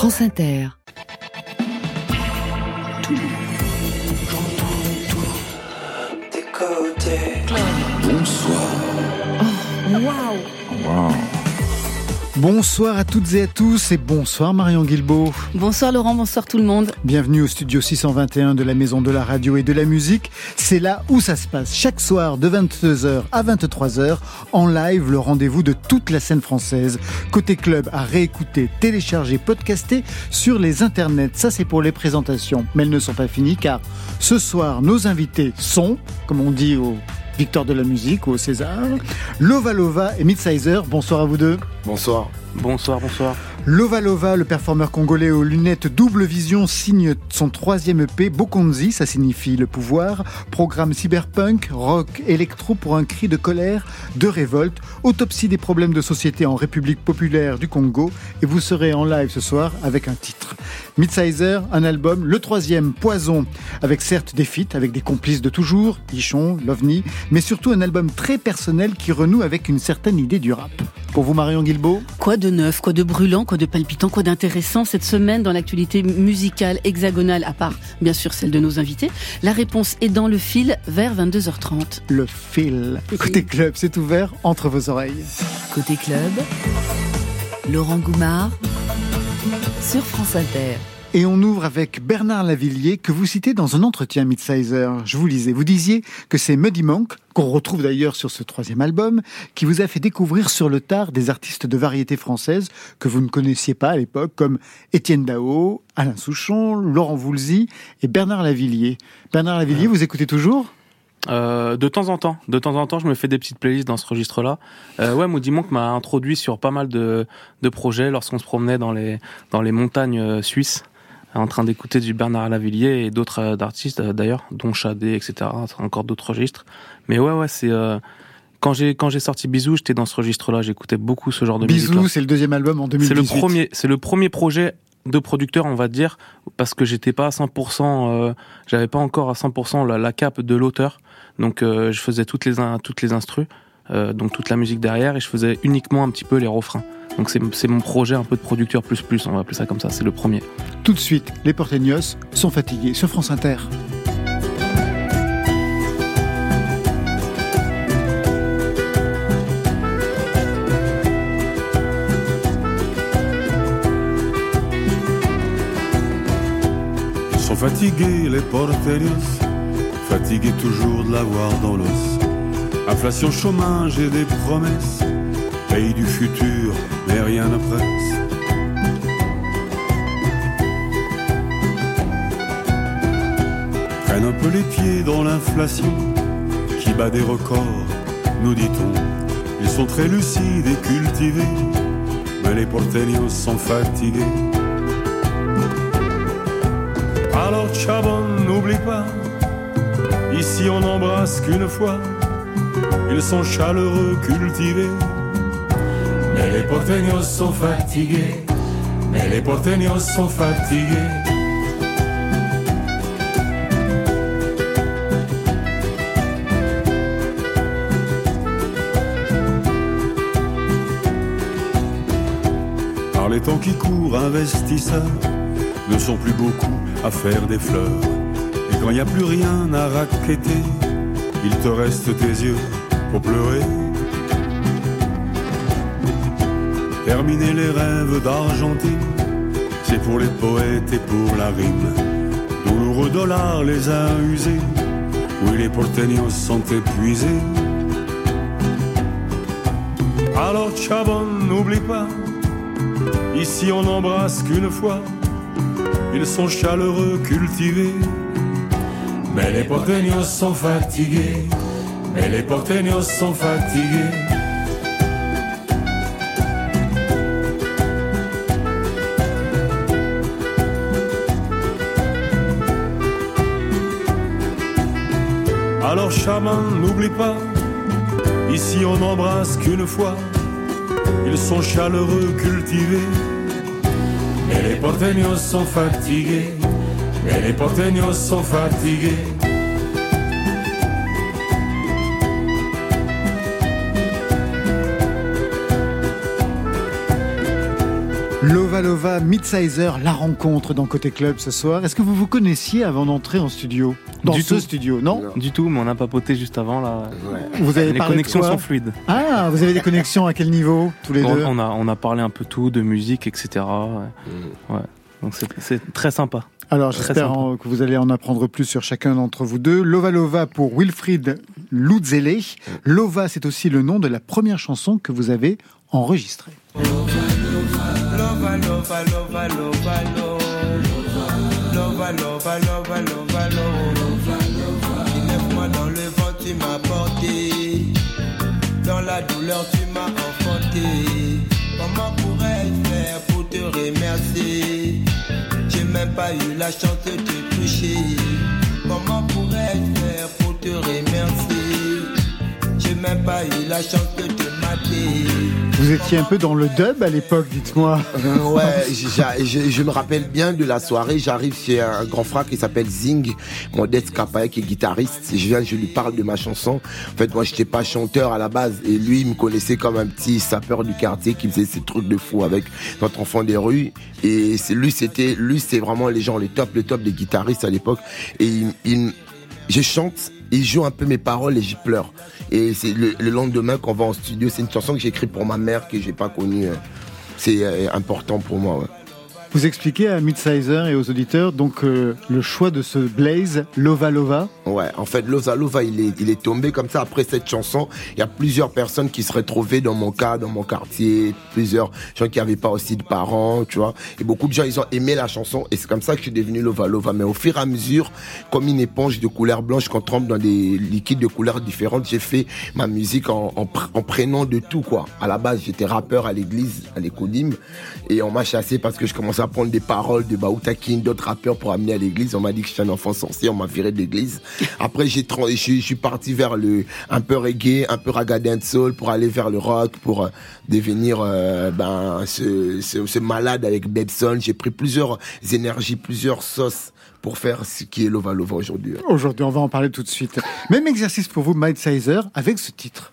France Inter. Bonsoir. Waouh Bonsoir à toutes et à tous et bonsoir Marion Guilbeault. Bonsoir Laurent, bonsoir tout le monde. Bienvenue au studio 621 de la Maison de la Radio et de la Musique. C'est là où ça se passe. Chaque soir de 22h à 23h, en live, le rendez-vous de toute la scène française. Côté club à réécouter, télécharger, podcaster sur les internets. Ça c'est pour les présentations. Mais elles ne sont pas finies car ce soir, nos invités sont, comme on dit au Victor de la musique ou au César, Lova Lova et Midsizer. Bonsoir à vous deux. Bonsoir. Bonsoir, bonsoir. Lova Lova, le performeur congolais aux lunettes double vision, signe son troisième EP, Bokonzi, ça signifie le pouvoir, programme cyberpunk, rock, électro pour un cri de colère, de révolte, autopsie des problèmes de société en République populaire du Congo, et vous serez en live ce soir avec un titre. Midsizer, un album, le troisième, Poison, avec certes des feats, avec des complices de toujours, Ichon, Lovni, mais surtout un album très personnel qui renoue avec une certaine idée du rap. Pour vous, Marion Guilbeault Quoi de neuf, quoi de brûlant, quoi de palpitant, quoi d'intéressant cette semaine dans l'actualité musicale hexagonale, à part bien sûr celle de nos invités La réponse est dans le fil vers 22h30. Le fil. Côté club, c'est ouvert entre vos oreilles. Côté club, Laurent Goumard sur France Inter. Et on ouvre avec Bernard Lavillier que vous citez dans un entretien Midsizer. Je vous lisais. Vous disiez que c'est Muddy Monk, qu'on retrouve d'ailleurs sur ce troisième album, qui vous a fait découvrir sur le tard des artistes de variété française que vous ne connaissiez pas à l'époque, comme Étienne Dao, Alain Souchon, Laurent Voulzy et Bernard Lavillier. Bernard Lavillier, vous écoutez toujours? Euh, de temps en temps, de temps en temps, je me fais des petites playlists dans ce registre-là. Euh, ouais, Moody Monk m'a introduit sur pas mal de, de projets lorsqu'on se promenait dans les dans les montagnes euh, suisses, en train d'écouter du Bernard Lavillier et d'autres euh, artistes euh, d'ailleurs, dont Chadé, etc. Encore d'autres registres. Mais ouais, ouais, c'est euh, quand j'ai quand j'ai sorti Bisous, j'étais dans ce registre-là. J'écoutais beaucoup ce genre de musique. Bisous, c'est le deuxième album en C'est 2018. le premier, c'est le premier projet de producteur, on va dire, parce que j'étais pas à 100%, euh, j'avais pas encore à 100% la, la cape de l'auteur, donc euh, je faisais toutes les toutes les instrus, euh, donc toute la musique derrière, et je faisais uniquement un petit peu les refrains. Donc c'est mon projet un peu de producteur plus plus, on va appeler ça comme ça, c'est le premier. Tout de suite, les Porteños sont fatigués sur France Inter. Ils sont fatigués, les porterios, fatigués toujours de l'avoir dans l'os. Inflation, chômage et des promesses, pays du futur, mais rien ne presse. Prennent un peu les pieds dans l'inflation, qui bat des records, nous dit-on. Ils sont très lucides et cultivés, mais les porteños sont fatigués. Alors Chabon, n'oublie pas, ici on n'embrasse qu'une fois. Ils sont chaleureux, cultivés. Mais les porteños sont fatigués. Mais les porteños sont fatigués. Par les temps qui courent, investisseurs ne sont plus beaucoup à faire des fleurs. Et quand il n'y a plus rien à raqueter, il te reste tes yeux pour pleurer. Terminer les rêves d'Argentine, c'est pour les poètes et pour la rime. Douloureux dollars les a usés, oui les porteños sont épuisés. Alors Chabon, n'oublie pas, ici on n'embrasse qu'une fois. Ils sont chaleureux, cultivés. Mais les porteños sont fatigués. Mais les porteños sont fatigués. Alors chaman, n'oublie pas, ici on n'embrasse qu'une fois. Ils sont chaleureux, cultivés. Mais les porteños sont fatigués. Mais les porteños sont fatigués. Lova Lova Midsizer, la rencontre dans Côté Club ce soir. Est-ce que vous vous connaissiez avant d'entrer en studio? Dans Du ce tout. studio, non, Du tout, mais on a papoté juste avant là. Vous avez Les connexions sont fluides. Ah, vous avez des connexions à quel niveau Tous les On, deux on a, on a parlé un peu tout, de musique, etc. Ouais. Ouais. Donc c'est- c'est très sympa. Alors j'espère que vous allez en apprendre plus sur chacun d'entre vous deux. Lova Lova pour Wilfried Lutzele. Lova, c'est aussi le nom de la première chanson que vous avez enregistrée. Lova, lova, lova, lova, lova. Lova, lova, lova, lova, pas eu la chance de te toucher. Comment pourrais-je faire pour te remercier? J'ai même pas eu la chance de te mater. Vous étiez un peu dans le dub à l'époque, dites-moi. Euh, ouais, je, me rappelle bien de la soirée. J'arrive chez un grand frère qui s'appelle Zing, Modeste Kapaye, qui est guitariste. Je viens, je lui parle de ma chanson. En fait, moi, j'étais pas chanteur à la base. Et lui, il me connaissait comme un petit sapeur du quartier qui faisait ces trucs de fou avec notre enfant des rues. Et lui, c'était, lui, c'est vraiment les gens, les top, les top des guitaristes à l'époque. Et je chante, il joue un peu mes paroles et j'y pleure. Et c'est le, le lendemain qu'on va en studio. C'est une chanson que j'ai écrite pour ma mère que j'ai pas connue. euh, c'est euh, important pour moi. Vous expliquez à Midsizer et aux auditeurs donc euh, le choix de ce Blaze Lova Lova. Ouais, en fait, Loza Lova, il est, il est tombé comme ça après cette chanson. Il y a plusieurs personnes qui se retrouvaient dans mon cas, dans mon quartier, plusieurs gens qui n'avaient pas aussi de parents, tu vois. Et beaucoup de gens, ils ont aimé la chanson. Et c'est comme ça que je suis devenu Lova Lova. Mais au fur et à mesure, comme une éponge de couleur blanche qu'on trempe dans des liquides de couleurs différentes, j'ai fait ma musique en, en, pr- en prenant de tout, quoi. À la base, j'étais rappeur à l'église, à l'écodim. Et on m'a chassé parce que je commençais à prendre des paroles de Baoutakin, d'autres rappeurs pour amener à l'église. On m'a dit que j'étais un enfant sorcier, on m'a viré de l'église. Après, j'ai je, suis- parti vers le un peu reggae, un peu raga soul pour aller vers le rock, pour euh, devenir euh, ben ce, ce, ce malade avec Bebson. J'ai pris plusieurs énergies, plusieurs sauces pour faire ce qui est Lova Lova aujourd'hui. Aujourd'hui, on va en parler tout de suite. Même exercice pour vous, Midsizer, avec ce titre.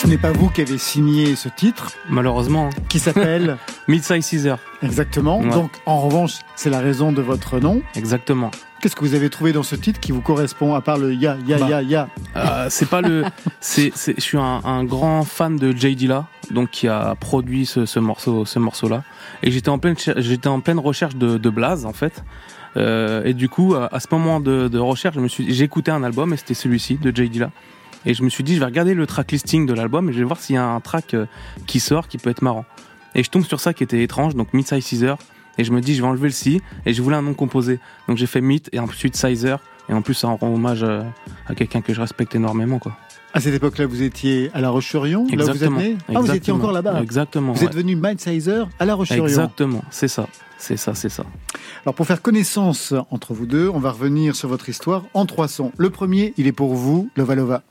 Ce n'est pas vous qui avez signé ce titre, Malheureusement. qui s'appelle Mid-Size Caesar. exactement. Ouais. Donc, en revanche, c'est la raison de votre nom. Exactement. Qu'est-ce que vous avez trouvé dans ce titre qui vous correspond, à part le ya, ya, Bah. ya, ya? Euh, c'est pas le. C'est, c'est, je suis un, un grand fan de J Dilla, donc qui a produit ce, ce morceau, ce morceau-là. Et j'étais en pleine, j'étais en pleine recherche de, de Blaze en fait. Euh, et du coup, à, à ce moment de, de recherche, je me suis, j'ai écouté un album et c'était celui-ci de J Dilla. Et je me suis dit, je vais regarder le track listing de l'album et je vais voir s'il y a un track euh, qui sort qui peut être marrant. Et je tombe sur ça qui était étrange, donc Mid-Size Caesar. Et je me dis, je vais enlever le si et je voulais un nom composé. Donc j'ai fait Mid et ensuite Sizer. Et en plus, ça rend hommage euh, à quelqu'un que je respecte énormément, quoi. À cette époque-là, vous étiez à La Roche-sur-Yon, là où vous êtes né Ah, vous étiez encore là-bas. Exactement. Vous ouais. êtes devenu Midsizer à La Roche-sur-Yon. Exactement. C'est ça. C'est ça, c'est ça. Alors pour faire connaissance entre vous deux, on va revenir sur votre histoire en trois sons. Le premier, il est pour vous, Lova Lova.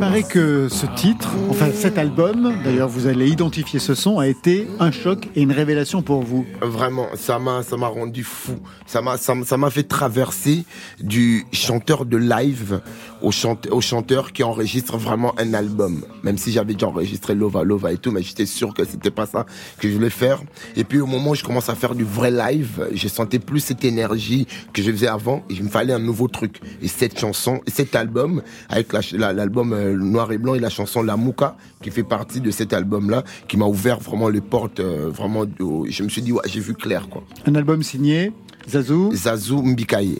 Paraît que ce titre, enfin cet album, d'ailleurs vous allez identifier ce son, a été un choc et une révélation pour vous. Vraiment, ça m'a, ça m'a rendu fou. Ça m'a, ça, m'a fait traverser du chanteur de live au, chante, au chanteur qui enregistre vraiment un album. Même si j'avais déjà enregistré Lova Lova et tout, mais j'étais sûr que c'était pas ça que je voulais faire. Et puis au moment où je commence à faire du vrai live, je sentais plus cette énergie que je faisais avant. Et il me fallait un nouveau truc. Et cette chanson, cet album, avec la ch- la- l'album euh, Noir et Blanc et la chanson La Mouka, qui fait partie de cet album-là, qui m'a ouvert vraiment les portes, euh, vraiment. je me suis dit, ouais, j'ai vu clair, quoi. Un album signé Zazou. Zazou Mbikaye.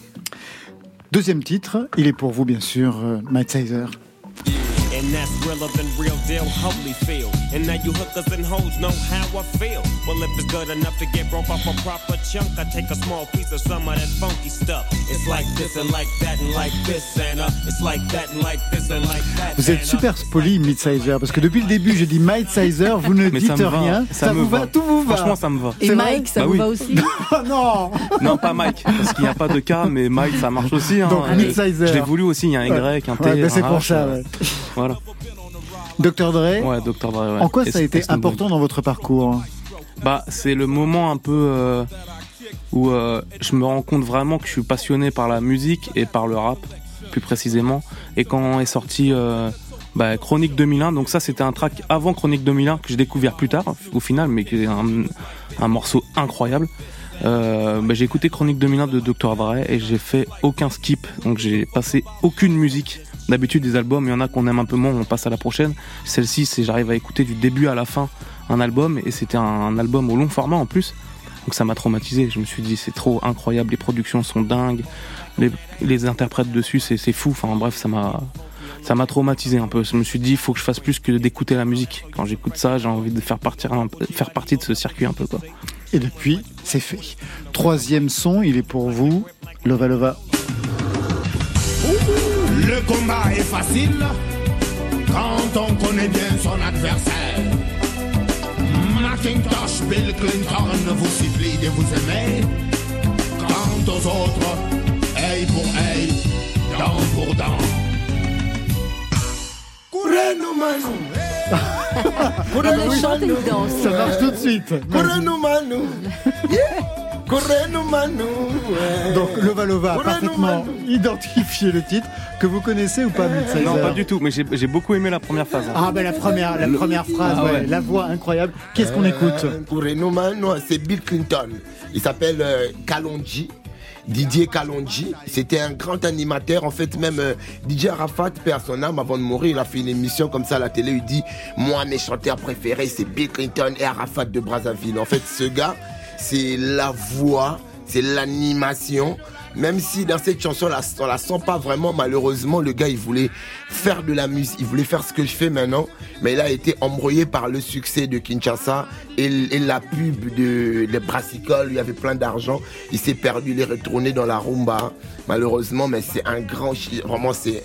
Deuxième titre, il est pour vous bien sûr, euh, Midsizer. And that's realer than real deal. Holy feel. And now you hookers and hoes know how I feel. Well, if it's good enough to get broke off a proper chunk, I take a small piece of some of that funky stuff. It's like this and like that and like this and uh, it's like that and like this and like that. Vous êtes uh, super spoli, Midsizer, parce que depuis le début, j'ai dit Midsizer, vous ne Mais dites ça me va, rien. ça me vous va, va. tout vous va. Franchement, ça me va. Et Mike, ça Bah vous oui. va aussi Oh non Non, pas Mike, parce qu'il n'y a pas de K, mais Mike, ça marche aussi. Hein. Donc, Midsizer. Je l'ai voulu aussi, il y a un Y, un T. Ouais, bah, c'est pour ça. euh, ouais. Voilà. Dr. Dre, Ouais, Dr. Dre, ouais. en quoi ça a été important dans votre parcours Bah, c'est le moment un peu euh, où euh, je me rends compte vraiment que je suis passionné par la musique et par le rap, plus précisément. Et quand est sorti euh, bah, Chronique 2001, donc ça c'était un track avant Chronique 2001 que j'ai découvert plus tard, au final, mais qui est un, un morceau incroyable. Euh, bah, j'ai écouté Chronique 2001 de Dr. Dre et j'ai fait aucun skip, donc j'ai passé aucune musique. D'habitude des albums, il y en a qu'on aime un peu moins, on passe à la prochaine. Celle-ci, c'est j'arrive à écouter du début à la fin un album et c'était un, album au long format en plus. Donc ça m'a traumatisé. Je me suis dit c'est trop incroyable, les productions sont dingues, les, les interprètes dessus c'est fou. Enfin bref, ça m'a ça m'a traumatisé un peu. Je me suis dit il faut que je fasse plus que d'écouter la musique. Quand j'écoute ça, j'ai envie de faire partie de ce circuit un peu quoi. Et depuis, c'est fait. Troisième son, il est pour vous, Lova Lova. Le combat est facile quand on connaît bien son adversaire. Macintosh, Bill Clinton vous supplie de vous aimer. Quant aux autres, œil pour œil, dent pour dent. Courez-nous, Manu! On a chanté une danse. Ça marche tout de suite. Courez-nous, Manu. Yeah. Donc Lova Lova a parfaitement Manu. identifié le titre que vous connaissez ou pas, Midsizer Non pas du tout, mais j'ai beaucoup aimé la première phase. Ah ben la première, la première phrase, Ah ouais, ouais. la voix incroyable. Qu'est-ce qu'on écoute? Euh, Courez-nous, Manu. C'est Bill Clinton. Il s'appelle euh, Kalonji. Didier Kalonji, c'était un grand animateur. En fait, même euh, DJ Arafat, père son âme, avant de mourir, il a fait une émission comme ça à la télé. Il dit Moi, mes chanteurs préférés, c'est Bill Clinton et Arafat de Brazzaville. En fait, ce gars, c'est la voix, c'est l'animation. Même si dans cette chanson, là, on la sent pas vraiment, malheureusement, le gars, il voulait faire de la musique, il voulait faire ce que je fais maintenant, mais il a été embrouillé par le succès de Kinshasa et, la pub de, de Brassicole, il y avait plein d'argent, il s'est perdu, il est retourné dans la rumba, malheureusement, mais c'est un grand, vraiment, c'est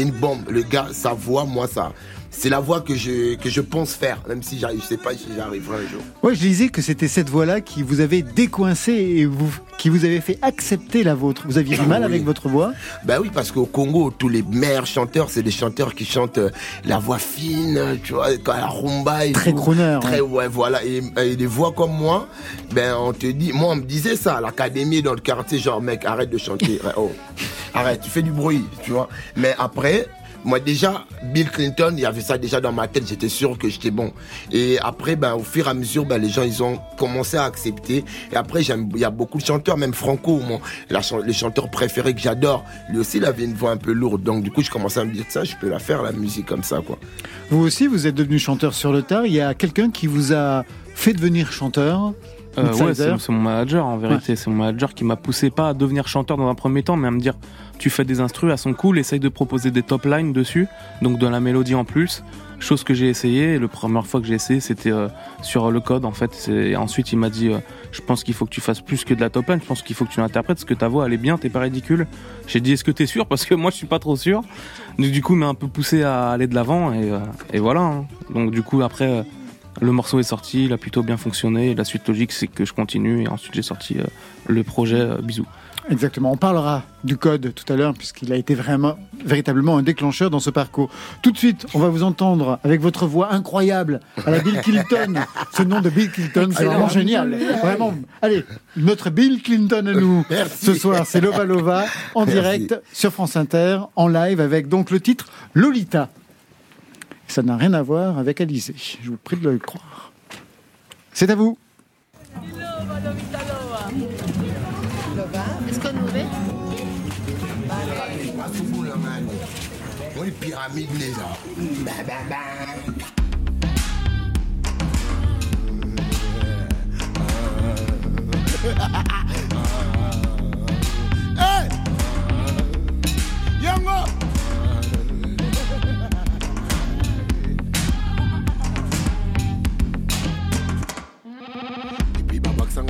une bombe. Le gars, sa voix, moi, ça, c'est la voix que je, que je pense faire, même si je sais pas si j'arriverai un jour. Ouais, je disais que c'était cette voix-là qui vous avait décoincé et vous, qui vous avait fait accepter la vôtre. Vous aviez du mal Oui. avec votre voix Ben oui, parce qu'au Congo, tous les meilleurs chanteurs, c'est des chanteurs qui chantent euh, la voix fine, tu vois, la rumba et Très crooner, Très, ouais. ouais, voilà. Et, et des voix comme moi, ben on te dit, moi on me disait ça à l'académie dans le quartier, genre mec, arrête de chanter. Oh, arrête, tu fais du bruit, tu vois. Mais après, moi déjà, Bill Clinton, il y avait ça déjà dans ma tête, j'étais sûr que j'étais bon. Et après, ben au fur et à mesure, ben les gens ont commencé à accepter. Et après, il y a beaucoup de chanteurs, même Franco, mon, le chanteur préféré que j'adore, lui aussi il avait une voix un peu lourde. Donc du coup, je commençais à me dire ça, je peux la faire la musique comme ça, quoi. Vous aussi, vous êtes devenu chanteur sur le tard. Il y a quelqu'un qui vous a fait devenir chanteur? Euh, ouais, c'est mon manager en vérité. C'est mon manager qui m'a poussé pas à devenir chanteur dans un premier temps, mais à me dire tu fais des instrus, elles sont cool, essaye de proposer des top lines dessus, donc de la mélodie en plus. Chose que j'ai essayé. Et la première fois que j'ai essayé, c'était euh, sur le code en fait. Et Ensuite, il m'a dit euh, je pense qu'il faut que tu fasses plus que de la top line. Je pense qu'il faut que tu l'interprètes parce que ta voix elle est bien, t'es pas ridicule. J'ai dit est-ce que t'es sûr? Parce que moi je suis pas trop sûr. Donc, du coup, il m'a un peu poussé à aller de l'avant et, et voilà. hein. Donc du coup après. Le morceau est sorti, il a plutôt bien fonctionné. Et la suite logique, c'est que je continue. Et ensuite, j'ai sorti euh, le projet euh, Bisous. Exactement. On parlera du code tout à l'heure puisqu'il a été vraiment, véritablement un déclencheur dans ce parcours. Tout de suite, on va vous entendre avec votre voix incroyable à la Bill Clinton. ce nom de Bill Clinton, c'est vraiment génial. Vraiment. Allez, notre Bill Clinton à nous. Merci. Ce soir, c'est Lova Lova en Merci. direct sur France Inter, en live avec donc le titre Lolita. Ça n'a rien à voir avec Alizé. Je vous prie de le croire. C'est à vous. Est-ce qu'on nous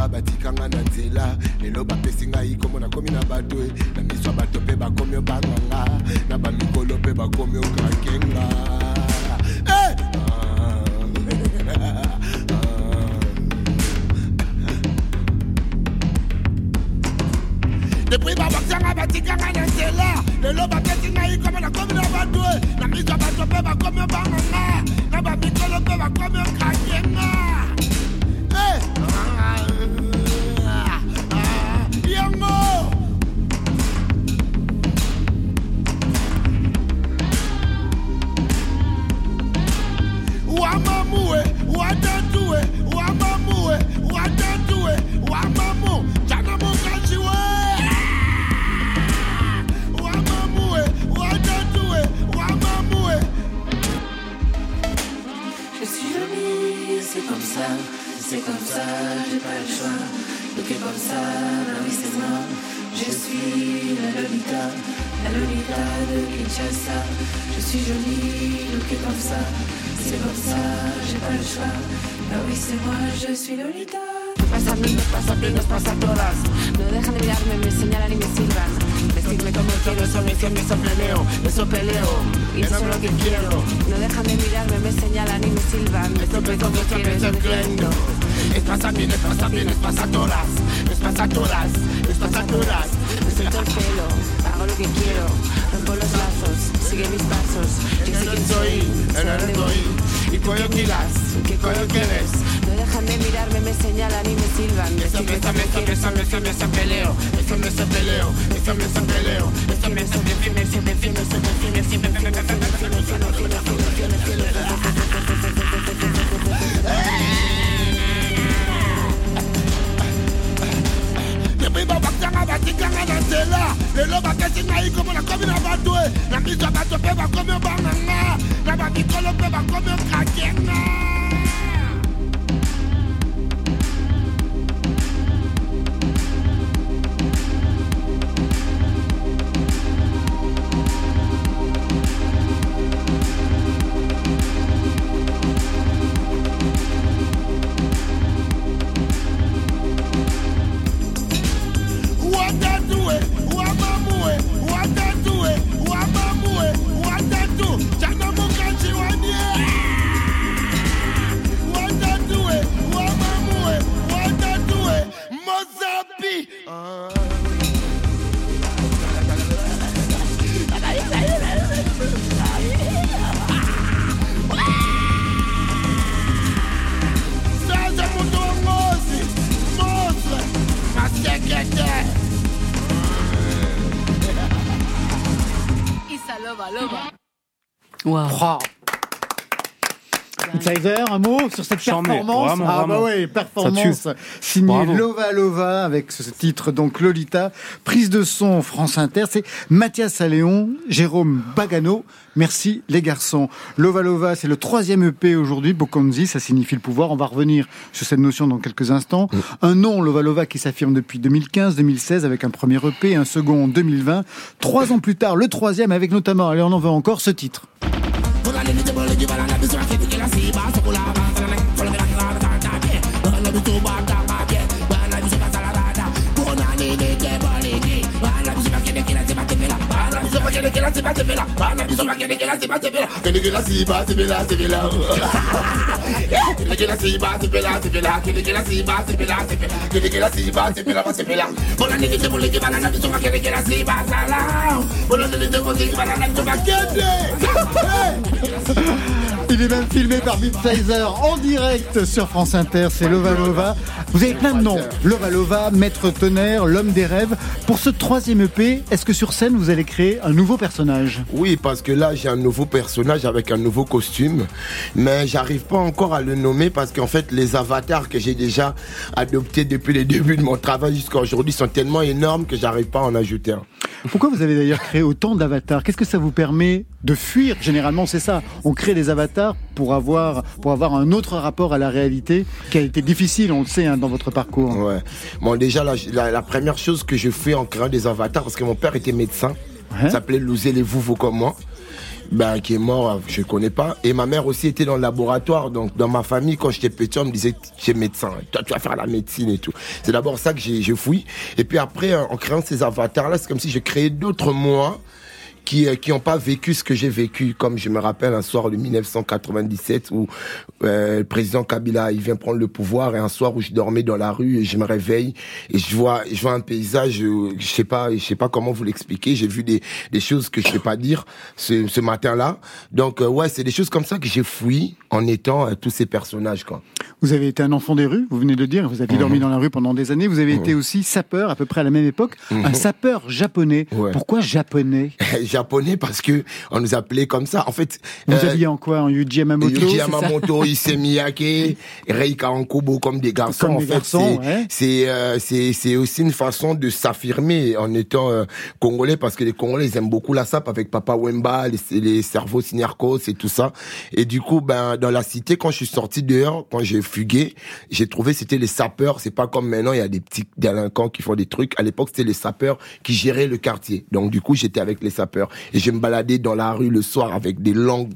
batikanga na nzela. Lelo bapesi ngai komo nakomi na bato na miso ya bato mpe bakomi obanganga na bamikolo mpe bakomi okakenga Eh! depuis babakisanga batikanga na nzela. Lelo bapesi ngai komo nakomi na bato na miso ya bato mpe bakomi obanganga na bamikolo mpe bakomi okakenga Eh! Ah, Je suis jolie, c'est comme ça, c'est comme ça, j'ai pas le choix. Comme ça, bah oui c'est moi. Je suis la Lolita, la Lolita de Kinshasa. Je suis jolie, est comme ça, c'est comme ça, j'ai pas le choix. Bah oui c'est moi, je suis Lolita. Pasa a mí, me pasa a ti, nos pasa a todas. No dejan de mirarme, me señalan y me silban. Vestirme como quiero, eso me siempre eso peleo, eso peleo. Y eso es lo que quiero. No dejan de mirarme, me señalan y me silban. Vestirme como quiero, eso me quiero. Les pasa a mí, les pasa a mí, les pasa a todas, les pasa a todas, les pasa a todas. Me suelto el pelo, hago lo que quiero. Rompo los lazos, sigue mis pasos. Yo. Y quilas, que quieres. No dejan de mirarme, me señalan y me silban. Esa mesa, mesa, mesa, mesa, mesa, peleo. Esa mesa, peleo. Batikanga na nzela. Lelo bakesi ngai komo nakomi na bato e. Na miso ya bato mpe bakomi obanganga na bamikolo mpe bakomi okakenga 跑 Un mot sur cette performance vraiment, Ah bah ouais, performance signée Bravo. Lova Lova avec ce titre donc Lolita, prise de son France Inter, c'est Mathias Alléon, Jérôme Bagano. Merci les garçons. Lova Lova, c'est le troisième EP aujourd'hui, Bokonzi, ça signifie le pouvoir. On va revenir sur cette notion dans quelques instants. Un nom Lova Lova qui s'affirme depuis 2015-2016 avec un premier EP, un second en 2020. Trois ans plus tard, le troisième avec notamment, allez on en veut encore, ce titre. Sola nini te bole di bala na biswa kiti kila si ba sokola ba il est même filmé par Big en direct sur France Inter, c'est Lovalova. Vous avez plein de noms. Lovalova, Maître Tonnerre, L'homme des rêves. Pour ce troisième EP, est-ce que sur scène vous allez créer un nouveau personnage Oui, parce que là, j'ai un nouveau personnage avec un nouveau costume, mais j'arrive pas encore à le nommer parce qu'en fait, les avatars que j'ai déjà adoptés depuis les débuts de mon travail jusqu'à aujourd'hui sont tellement énormes que j'arrive pas à en ajouter un. Pourquoi vous avez d'ailleurs créé autant d'avatars? Qu'est-ce que ça vous permet de fuir? Généralement, c'est ça. On crée des avatars pour avoir, pour avoir un autre rapport à la réalité qui a été difficile, on le sait, hein, dans votre parcours. Ouais. Bon, déjà, la, la- la première chose que je fais en créant des avatars, parce que mon père était médecin, Il s'appelait Louzé les Vouvo comme moi. Ben, qui est mort, je connais pas. Et ma mère aussi était dans le laboratoire. Donc, dans ma famille, quand j'étais petit, on me disait, tu es médecin. Toi, tu vas faire la médecine et tout. C'est d'abord ça que j'ai, je fouille. Et puis après, en créant ces avatars-là, c'est comme si je créais d'autres moi qui euh, qui ont pas vécu ce que j'ai vécu comme je me rappelle un soir de 1997 où euh, le président Kabila il vient prendre le pouvoir et un soir où je dormais dans la rue et je me réveille et je vois je vois un paysage euh, je sais pas je sais pas comment vous l'expliquer j'ai vu des des choses que je sais pas dire ce, ce matin-là donc euh, ouais c'est des choses comme ça que j'ai fouillé en étant tous ces personnages quoi vous avez été un enfant des rues vous venez de le dire vous avez dormi Mhm. dans la rue pendant des années vous avez été aussi sapeur à peu près à la même époque un Mhm. sapeur japonais Ouais. pourquoi japonais? japonais parce que on nous appelait comme ça en fait vous euh, habillez en quoi en Yuji Yamamoto Yuji Yamamoto, Issey Miyake, Rei Karankubo comme des garçons. Comme en des fait, garçons, c'est ouais. c'est euh, c'est c'est aussi une façon de s'affirmer en étant euh, congolais parce que les Congolais ils aiment beaucoup la sape avec Papa Wemba, les, les cerveaux Siniarkos et tout ça. Et du coup, ben dans la cité, quand je suis sorti dehors, quand j'ai fugué, j'ai trouvé c'était les sapeurs. C'est pas comme maintenant il y a des petits délinquants qui font des trucs. À l'époque, c'était les sapeurs qui géraient le quartier. Donc du coup, j'étais avec les sapeurs et je me baladais dans la rue le soir avec des longs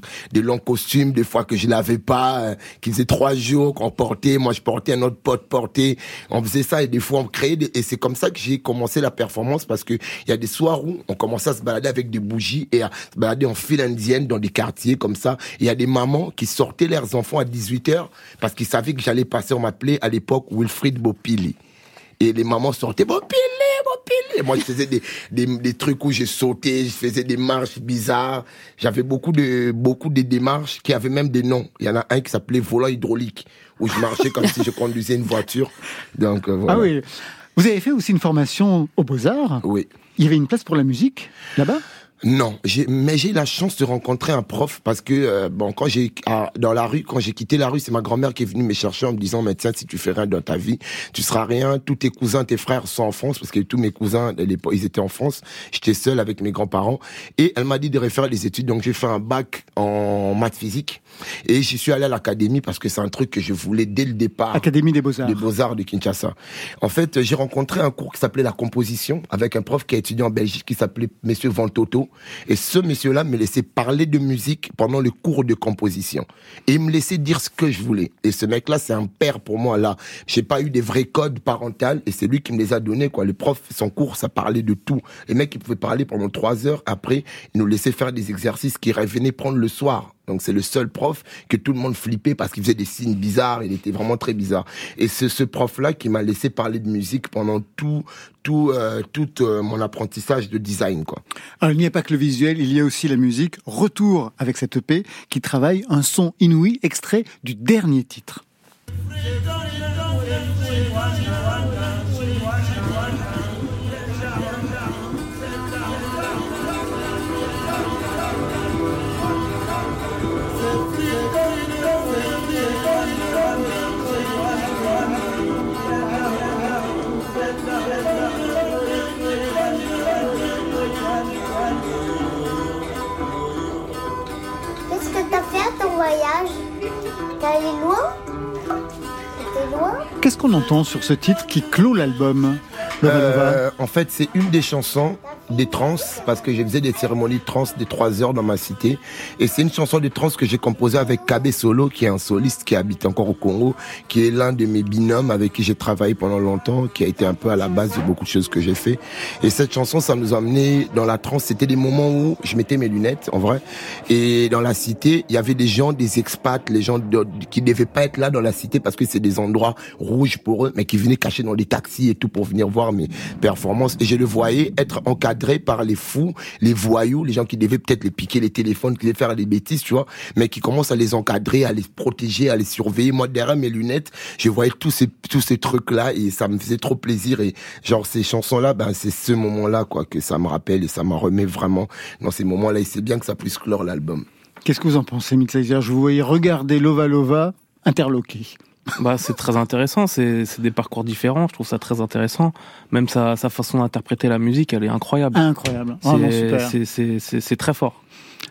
costumes, des fois que je l'avais pas, euh, qui faisaient trois jours qu'on portait. Moi, je portais un autre pote portait. On faisait ça et des fois on créait des... et c'est comme ça que j'ai commencé la performance parce que il y a des soirs où on commençait à se balader avec des bougies et à se balader en file indienne dans des quartiers comme ça. Il y a des mamans qui sortaient leurs enfants à 18 h parce qu'ils savaient que j'allais passer. On m'appelait à l'époque Wilfried Bopili. Et les mamans sortaient, Bopili, Bopili. Et moi, je faisais des, des, des trucs où j'ai sauté, je faisais des marches bizarres. J'avais beaucoup de, beaucoup de démarches qui avaient même des noms. Il y en a un qui s'appelait volant hydraulique, où je marchais comme si je conduisais une voiture. Donc, euh, voilà. ah oui vous avez fait aussi une formation aux Beaux-Arts Oui. il y avait une place pour la musique là-bas? Non, mais j'ai la chance de rencontrer un prof parce que euh, bon, quand j'ai dans la rue, quand j'ai quitté la rue, c'est ma grand-mère qui est venue me chercher en me disant tiens, si tu fais rien dans ta vie, tu seras rien. Tous tes cousins, tes frères sont en France parce que tous mes cousins, ils étaient en France. J'étais seul avec mes grands-parents et elle m'a dit de refaire les études. Donc j'ai fait un bac en maths physique et j'y suis allé à l'académie parce que c'est un truc que je voulais dès le départ. Académie des Beaux-Arts. Des Beaux-Arts de Kinshasa. En fait, j'ai rencontré un cours qui s'appelait la composition avec un prof qui a étudié en Belgique qui s'appelait Monsieur Vantoto. Et ce monsieur-là me laissait parler de musique pendant le cours de composition. Et il me laissait dire ce que je voulais. Et ce mec-là, c'est un père pour moi, là. J'ai pas eu des vrais codes parentaux et c'est lui qui me les a donnés, quoi. Le prof, son cours, ça parlait de tout. Les mecs, ils pouvaient parler pendant trois heures. Après, il nous laissait faire des exercices qu'il revenait prendre le soir. Donc c'est le seul prof que tout le monde flippait parce qu'il faisait des signes bizarres, il était vraiment très bizarre. Et c'est ce prof-là qui m'a laissé parler de musique pendant tout tout euh, tout euh, mon apprentissage de design quoi. Alors, il n'y a pas que le visuel, il y a aussi la musique. Retour avec cette EP qui travaille un son inouï extrait du dernier titre. Qu'est-ce qu'on entend sur ce titre qui clôt l'album? Euh, en fait, c'est une des chansons des trans parce que je faisais des cérémonies de trans des trois heures dans ma cité. Et c'est une chanson de trans que j'ai composée avec Kabe Solo qui est un soliste qui habite encore au Congo qui est l'un de mes binômes avec qui j'ai travaillé pendant longtemps qui a été un peu à la base de beaucoup de choses que j'ai fait. Et cette chanson ça nous a amené dans la trans. C'était des moments où je mettais mes lunettes en vrai. Et dans la cité il y avait des gens des expats les gens de- qui devaient pas être là dans la cité parce que c'est des endroits rouges pour eux mais qui venaient cacher dans des taxis et tout pour venir voir mes performances et je le voyais être encadré par les fous, les voyous, les gens qui devaient peut-être les piquer les téléphones, qui devaient faire des bêtises, tu vois, mais qui commencent à les encadrer, à les protéger, à les surveiller. Moi, derrière mes lunettes, je voyais tous ces, tous ces trucs-là et ça me faisait trop plaisir et genre ces chansons-là, ben, c'est ce moment-là, quoi, que ça me rappelle et ça me remet vraiment dans ces moments-là et c'est bien que ça puisse clore l'album. Qu'est-ce que vous en pensez, Mixazer Je vous voyais regarder Lova Lova interloqué. Bah, c'est très intéressant, c'est c'est des parcours différents, je trouve ça très intéressant. Même sa, sa façon d'interpréter la musique, elle est incroyable. Incroyable, vraiment C'est- super. c'est- C'est c'est- c'est très fort.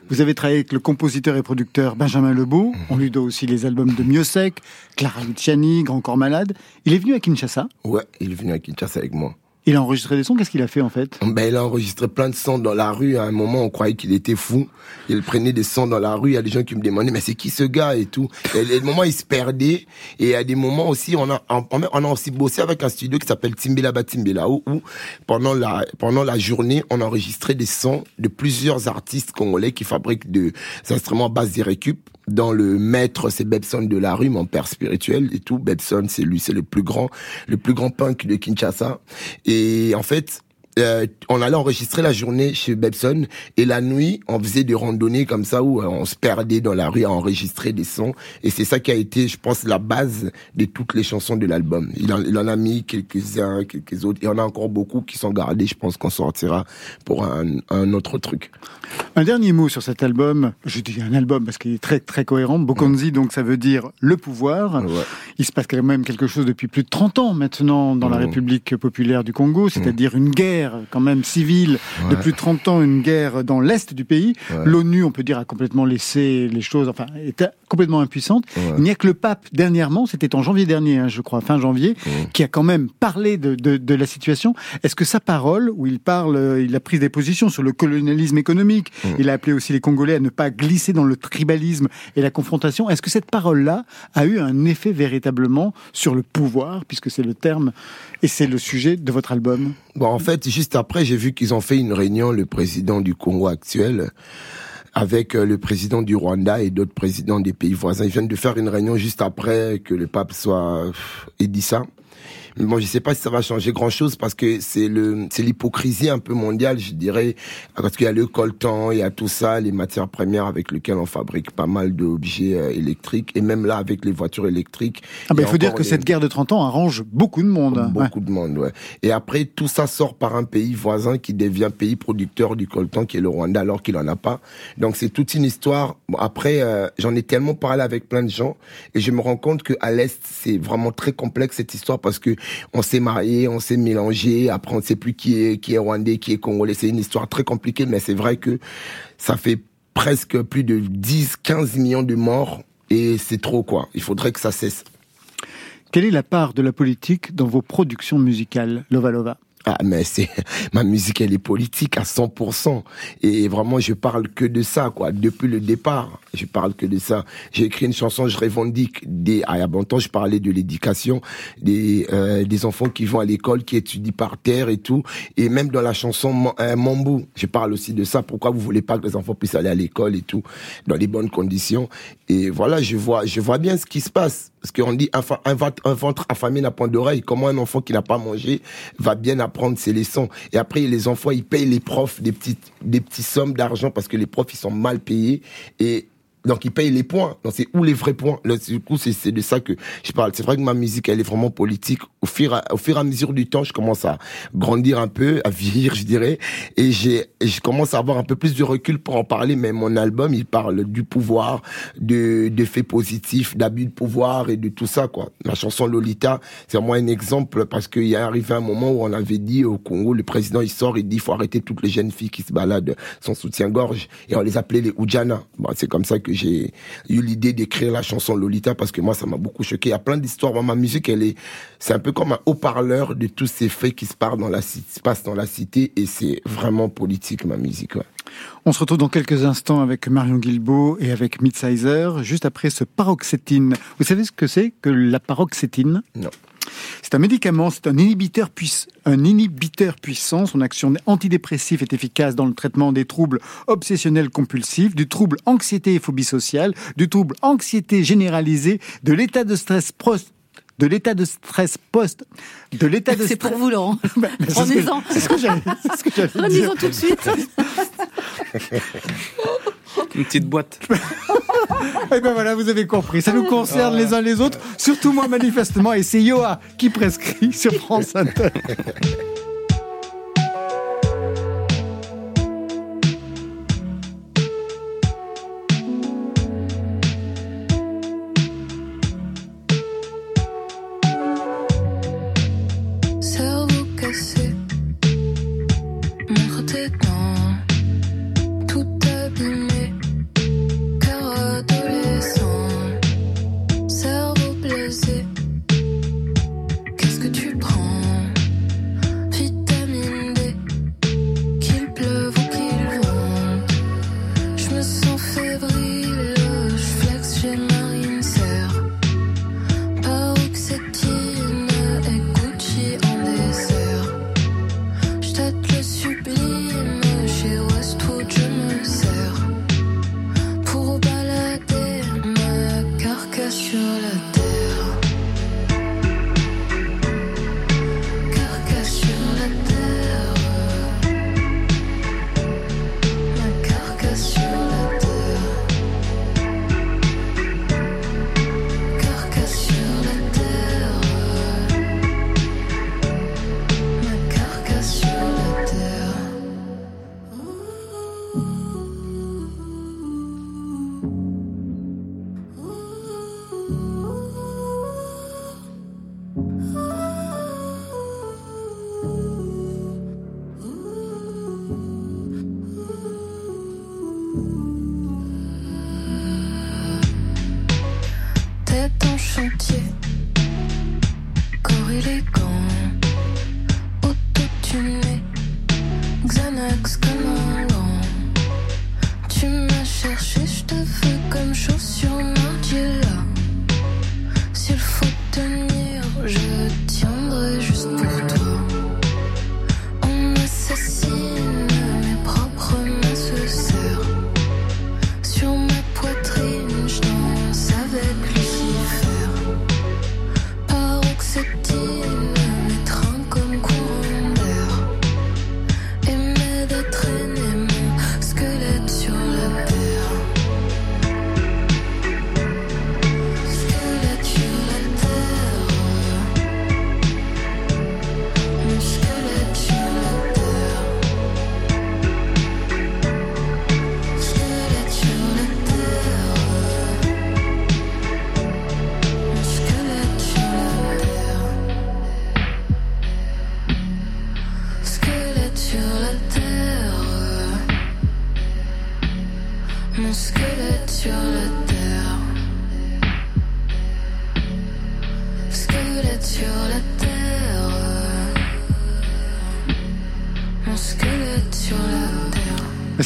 Vous avez travaillé avec le compositeur et producteur Benjamin Lebeau. On lui doit aussi les albums de Miossec, Clara Luciani, Grand Corps Malade. Il est venu à Kinshasa? Ouais, il est venu à Kinshasa avec moi. Il a enregistré des sons, qu'est-ce qu'il a fait en fait? Ben, il a enregistré plein de sons dans la rue. À un moment, on croyait qu'il était fou. Il prenait des sons dans la rue. Il y a des gens qui me demandaient, mais c'est qui ce gars et tout. Et à des moments, il se perdait. Et à des moments aussi, on a, on a aussi bossé avec un studio qui s'appelle Timbela Batimbela, où, où pendant la, pendant la journée, on enregistrait des sons de plusieurs artistes congolais qui fabriquent des instruments à base des récup. Dans le maître, c'est Bebson de la rue, mon père spirituel et tout. Bebson, c'est lui, c'est le plus grand, le plus grand punk de Kinshasa. Et en fait, euh, on allait enregistrer la journée chez Bebson et la nuit on faisait des randonnées comme ça où euh, on se perdait dans la rue à enregistrer des sons et c'est ça qui a été je pense la base de toutes les chansons de l'album il en, il en a mis quelques-uns quelques autres il y en a encore beaucoup qui sont gardés je pense qu'on sortira pour un, un autre truc Un dernier mot sur cet album. Je dis un album parce qu'il est très très cohérent. Bokonzi, donc ça veut dire le pouvoir. Il se passe quand même quelque chose depuis plus de 30 ans maintenant dans la. République populaire du Congo, c'est-à-dire une guerre quand même civile de Ouais. plus de 30 ans, une guerre dans l'est du pays. Ouais. L'ONU, on peut dire, a complètement laissé les choses, enfin, était complètement impuissante. Ouais. Il n'y a que le pape dernièrement, c'était en janvier dernier, hein, je crois, fin janvier, qui a quand même parlé de, de, de la situation. Est-ce que sa parole, où il parle, euh, il a pris des positions sur le colonialisme économique, il a appelé aussi les Congolais à ne pas glisser dans le tribalisme et la confrontation. Est-ce que cette parole-là a eu un effet véritablement sur le pouvoir, puisque c'est le terme et c'est le sujet de votre album? Bon, en fait, juste après, j'ai vu qu'ils ont fait une réunion, le président du Congo actuel, avec euh, le président du Rwanda et d'autres présidents des pays voisins. Ils viennent de faire une réunion juste après que le pape soit euh, ait dit ça. Bon, je sais pas si ça va changer grand chose parce que c'est le, c'est l'hypocrisie un peu mondiale, je dirais, parce qu'il y a le coltan, il y a tout ça, les matières premières avec lesquelles on fabrique pas mal d'objets euh, électriques et même là avec les voitures électriques. ah ben, y Il faut dire que les- cette guerre de 30 ans arrange beaucoup de monde. beaucoup de monde, ouais. Et après, tout ça sort par un pays voisin qui devient pays producteur du coltan, qui est le Rwanda, alors qu'il en a pas. Donc c'est toute une histoire. Bon, après, euh, j'en ai tellement parlé avec plein de gens, et je me rends compte que à l'est, c'est vraiment très complexe cette histoire parce que on s'est marié, on s'est mélangé. Après, on ne sait plus qui est qui est rwandais, qui est congolais. C'est une histoire très compliquée, mais c'est vrai que ça fait presque plus de 10, 15 millions de morts. Et c'est trop, quoi. Il faudrait que ça cesse. Quelle est la part de la politique dans vos productions musicales, Lova Lova? Ah, mais c'est, ma musique, elle est politique à 100%. Et vraiment, je parle que de ça, quoi. Depuis le départ, je parle que de ça. J'ai écrit une chanson, je revendique des, ah, il y a longtemps, je parlais de l'éducation, des, euh, des enfants qui vont à l'école, qui étudient par terre et tout. Et même dans la chanson euh, Mambou, je parle aussi de ça. Pourquoi vous voulez pas que les enfants puissent aller à l'école et tout, dans les bonnes conditions? Et voilà, je vois, je vois bien ce qui se passe. Parce qu'on dit, un, ventre- affamé n'a point d'oreille. Comment un enfant qui n'a pas mangé va bien apprendre ses leçons? Et après, les enfants, ils payent les profs des petites, des petites sommes d'argent parce que les profs, ils sont mal payés. Et donc, ils payent les points. Donc, c'est où les vrais points? Là, Du coup, c'est de ça que je parle. C'est vrai que ma musique, elle est vraiment politique. Au fur, au fur et à mesure du temps, je commence à grandir un peu, à vieillir, je dirais. Et j'ai, je commence à avoir un peu plus de recul pour en parler. Mais mon album, il parle du pouvoir, de, de faits positifs, d'abus de pouvoir et de tout ça, quoi. La chanson Lolita, c'est vraiment un exemple parce qu'il y a arrivé un moment où on avait dit au Congo, le président, il sort, il dit, il faut arrêter toutes les jeunes filles qui se baladent sans soutien-gorge. Et on les appelait les Oudjana. Bon, c'est comme ça que j'ai eu l'idée d'écrire la chanson Lolita parce que moi, ça m'a beaucoup choqué. Il y a plein d'histoires. Moi, ma musique, elle est, c'est un peu comme un haut-parleur de tous ces faits qui se passent dans la cité, se passent dans la cité et c'est vraiment politique, ma musique, ouais. On se retrouve dans quelques instants avec Marion Guilbault et avec Midsizer, juste après ce paroxétine. Vous savez ce que c'est que la paroxétine? Non. C'est un médicament, c'est un inhibiteur, puiss- un inhibiteur puissant. Son action antidépressive est efficace dans le traitement des troubles obsessionnels compulsifs, du trouble anxiété et phobie sociale, du trouble anxiété généralisée, de l'état de stress post de l'état de stress post, de l'état de C'est pour vous, Laurent. Ben, c'est ce que-. C'est ce ce tout de suite. Une petite boîte. Eh ben voilà, vous avez compris. Ça nous concerne les uns les autres, surtout moi manifestement, et c'est Yoa qui prescrit sur France Inter.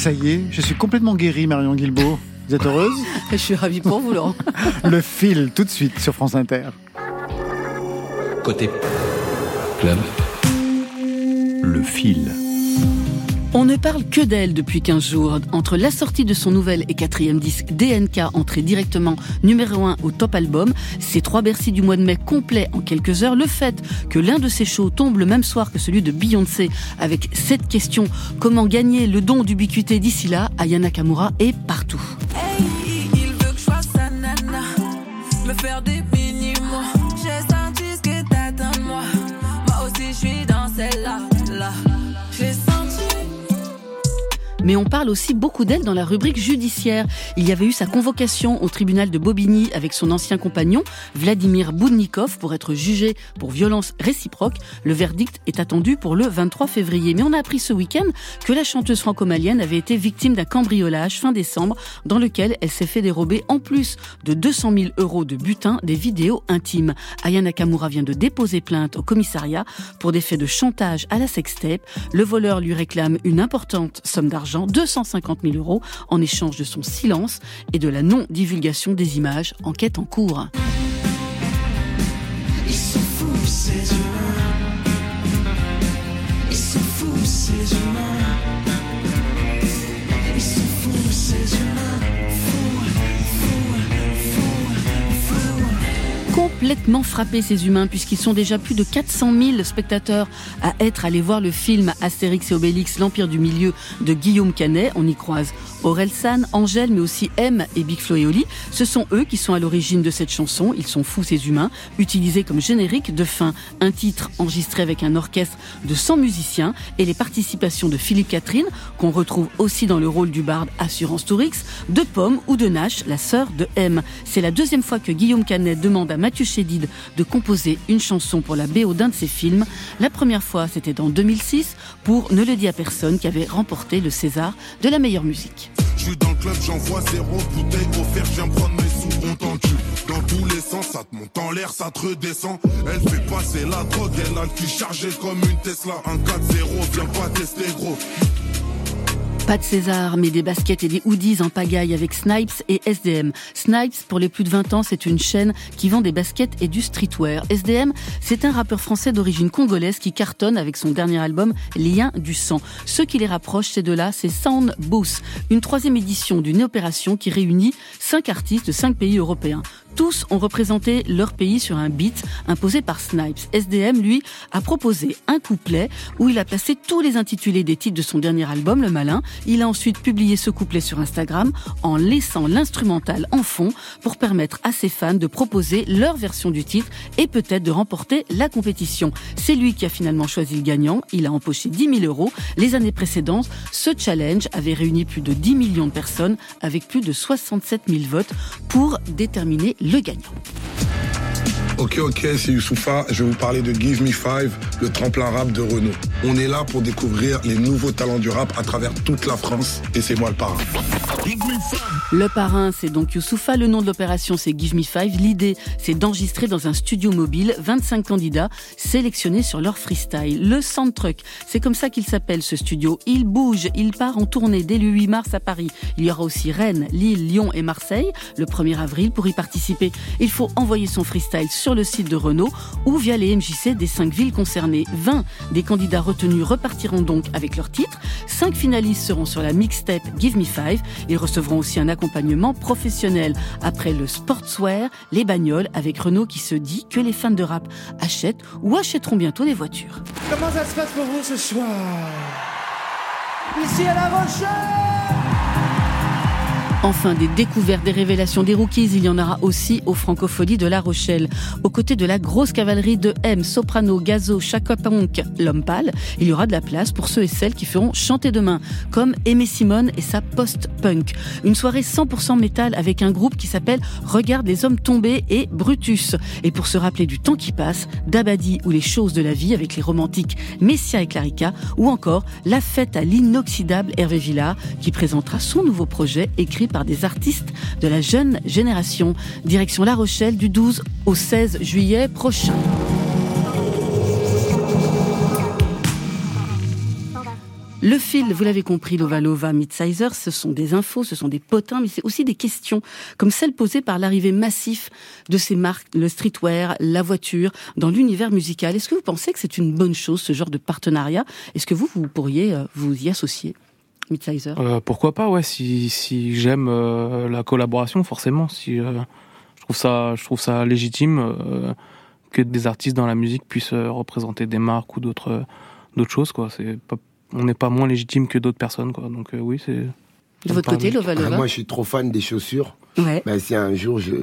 Ça y est, je suis complètement guéri, Marion Guilbault. Vous êtes heureuse? Je suis ravie pour vous, Laurent. Le fil, tout de suite, sur France Inter. Côté club, le fil. On ne parle que d'elle depuis 15 jours. Entre la sortie de son nouvel et quatrième disque DNK, entré directement numéro 1 au top album, ces trois Bercy du mois de mai complets en quelques heures, le fait que l'un de ces shows tombe le même soir que celui de Beyoncé avec cette question comment gagner le don d'ubiquité? D'ici là, Ayana Kamura est partout. Mais on parle aussi beaucoup d'elle dans la rubrique judiciaire. Il y avait eu sa convocation au tribunal de Bobigny avec son ancien compagnon, Vladimir Boudnikov, pour être jugé pour violence réciproque. Le verdict est attendu pour le 23 février. Mais on a appris ce week-end que la chanteuse franco-malienne avait été victime d'un cambriolage fin décembre dans lequel elle s'est fait dérober, en plus de 200 000 euros de butin, des vidéos intimes. Aya Nakamura vient de déposer plainte au commissariat pour des faits de chantage à la sextape. Le voleur lui réclame une importante somme d'argent, 250 000 euros, en échange de son silence et de la non-divulgation des images. Enquête en cours. Complètement frappé ces humains puisqu'ils sont déjà plus de 400 000 spectateurs à être allés voir le film Astérix et Obélix, l'Empire du Milieu de Guillaume Canet. On y croise Aurel San, Angèle, mais aussi M et Big Flo et Oli. Ce sont eux qui sont à l'origine de cette chanson. Ils sont fous ces humains, utilisés comme générique de fin. Un titre enregistré avec un orchestre de 100 musiciens et les participations de Philippe Catherine, qu'on retrouve aussi dans le rôle du barde Assurance Tourix, de Pomme ou de Nash, la sœur de M. C'est la deuxième fois que Guillaume Canet demande à Mathieu Chédid de composer une chanson pour la BO d'un de ses films. La première fois, c'était en 2006 pour Ne le dis à personne qui avait remporté le César de la meilleure musique. Je suis dans le club, j'envoie zéro bouteille offerte, je viens prendre mes sous, on t'entue. Dans tous les sens, ça te monte en l'air, ça te redescend. Elle fait passer la drogue, elle a le cul chargé comme une Tesla. Un 4-0, viens pas tester gros. Pas de César, mais des baskets et des hoodies en pagaille avec Snipes et SDM. Snipes, pour les plus de 20 ans, c'est une chaîne qui vend des baskets et du streetwear. SDM, c'est un rappeur français d'origine congolaise qui cartonne avec son dernier album Lien du sang. Ce qui les rapproche, ces deux-là, c'est Sound Boost, une troisième édition d'une opération qui réunit cinq artistes de cinq pays européens. Tous ont représenté leur pays sur un beat imposé par Snipes. SDM, lui, a proposé un couplet où il a placé tous les intitulés des titres de son dernier album, Le Malin. Il a ensuite publié ce couplet sur Instagram en laissant l'instrumental en fond pour permettre à ses fans de proposer leur version du titre et peut-être de remporter la compétition. C'est lui qui a finalement choisi le gagnant. Il a empoché 10 000 euros. Les années précédentes, ce challenge avait réuni plus de 10 millions de personnes avec plus de 67 000 votes pour déterminer le gagnant. Ok, ok, c'est Youssoufa. Je vais vous parler de Give Me Five, le tremplin rap de Renault. On est là pour découvrir les nouveaux talents du rap à travers toute la France et c'est moi le parrain. Le parrain, c'est donc Youssoufa. Le nom de l'opération, c'est Give Me Five. L'idée, c'est d'enregistrer dans un studio mobile 25 candidats sélectionnés sur leur freestyle. Le Soundtruck, c'est comme ça qu'il s'appelle ce studio. Il bouge, il part en tournée dès le 8 mars à Paris. Il y aura aussi Rennes, Lille, Lyon et Marseille le 1er avril pour y participer. Il faut envoyer son freestyle sur le site de Renault ou via les MJC des 5 villes concernées. 20 des candidats retenus repartiront donc avec leur titre. 5 finalistes seront sur la mixtape Give Me Five. Ils recevront aussi un accompagnement professionnel. Après le sportswear, les bagnoles avec Renault qui se dit que les fans de rap achètent ou achèteront bientôt des voitures. Comment ça se passe pour vous ce soir? Ici à La Rochelle Enfin, des découvertes, des révélations, des rookies, il y en aura aussi aux Francopholies de La Rochelle. Aux côtés de la grosse cavalerie de M, Soprano, Gazo, Chacopunk, L'Homme Pâle, il y aura de la place pour ceux et celles qui feront chanter demain, comme Aimé Simone et sa post-punk. Une soirée 100% métal avec un groupe qui s'appelle Regarde les hommes tombés et Brutus. Et pour se rappeler du temps qui passe, Dabadi ou les choses de la vie avec les romantiques Messia et Clarica, ou encore La fête à l'inoxydable Hervé Villard, qui présentera son nouveau projet écrit par des artistes de la jeune génération. Direction La Rochelle du 12 au 16 juillet prochain. Le fil, vous l'avez compris, Lova Lova, Midsizer, ce sont des infos, ce sont des potins, mais c'est aussi des questions, comme celle posée par l'arrivée massif de ces marques, le streetwear, la voiture, dans l'univers musical. Est-ce que vous pensez que c'est une bonne chose, ce genre de partenariat? Est-ce que vous, vous pourriez euh, vous y associer? Midsizer Euh, pourquoi pas, ouais, si, si j'aime euh, la collaboration, forcément. Si, euh, je, trouve ça, je trouve ça légitime euh, que des artistes dans la musique puissent euh, représenter des marques ou d'autres d'autres choses. Quoi. C'est pas, on n'est pas moins légitime que d'autres personnes. Quoi. Donc euh, oui, c'est... De votre côté, Lova Ah, Lova moi, je suis trop fan des chaussures. Ouais. Ben, si un jour je,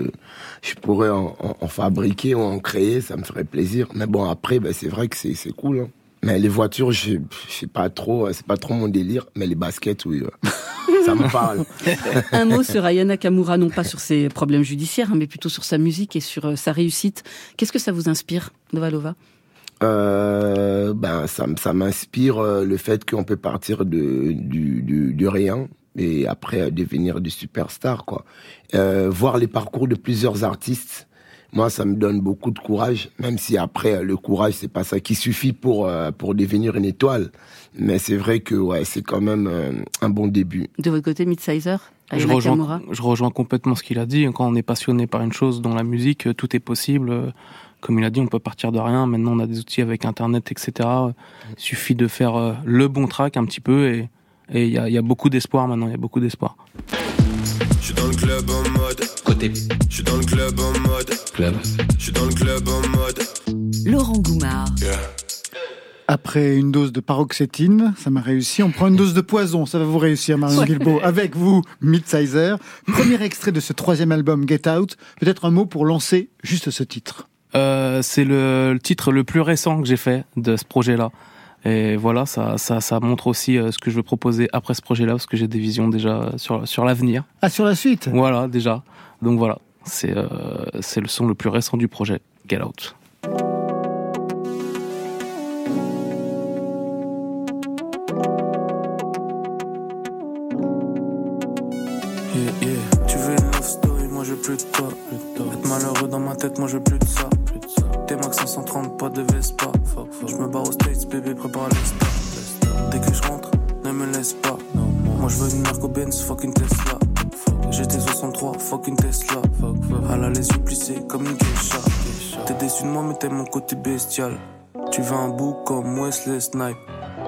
je pourrais en, en- en fabriquer ou en créer, ça me ferait plaisir. Mais bon, après, ben, c'est vrai que c'est c'est cool. hein. Mais les voitures, je sais pas trop, euh, c'est pas trop mon délire. Mais les baskets, oui, euh, ça me parle. Un mot sur Aya Nakamura, non pas sur ses problèmes judiciaires, hein, mais plutôt sur sa musique et sur euh, sa réussite. Qu'est-ce que ça vous inspire, Lova Lova Euh, ben, ça, m'inspire le fait qu'on peut partir de, du, du, du rien et après devenir des superstars, quoi. Euh, voir les parcours de plusieurs artistes, moi, ça me donne beaucoup de courage, même si après, euh, le courage, c'est pas ça qui suffit pour, euh, pour devenir une étoile. Mais c'est vrai que, ouais, c'est quand même euh, un bon début. De votre côté, Midsizer Je rejoins, je rejoins complètement ce qu'il a dit. Quand on est passionné par une chose, dont la musique, tout est possible. Comme il a dit, on peut partir de rien. Maintenant, on a des outils avec Internet, etc. Il suffit de faire euh, le bon track un petit peu et et il y a, il y a beaucoup d'espoir maintenant. Il y a beaucoup d'espoir. Je suis dans le club en mode côté. Je suis dans le club en mode club. Je suis dans le club en mode. Laurent Goumard. Après une dose de paroxétine, ça m'a réussi. On prend une dose de poison, ça va vous réussir, Marion Ouais. Guilbeault. Avec vous, Midsizer. Premier extrait de ce troisième album, Get Out. Peut-être un mot pour lancer juste ce titre. Euh, c'est le, le titre le plus récent que j'ai fait de ce projet-là. Et voilà, ça, ça, ça montre aussi euh, ce que je veux proposer après ce projet-là, parce que j'ai des visions déjà sur, sur l'avenir. Ah, sur la suite? Voilà, déjà. Donc voilà, c'est euh, c'est le son le plus récent du projet, Get Out. Yeah, yeah. Tu veux une love story, moi je veux plus de toi. Être malheureux dans ma tête, moi je veux plus de ça. T'es max 530, pas de Vespa. Je me barre aux States, bébé, prépare les stars. Dès que je rentre, ne me laisse pas. Moi je veux une Merco Benz, fuck une Tesla. J'étais 63, fuck une Tesla. Elle a les yeux plissés comme une geisha. T'es déçu de moi, mais t'aimes mon côté bestial. Tu veux un bout comme Wesley Snipe.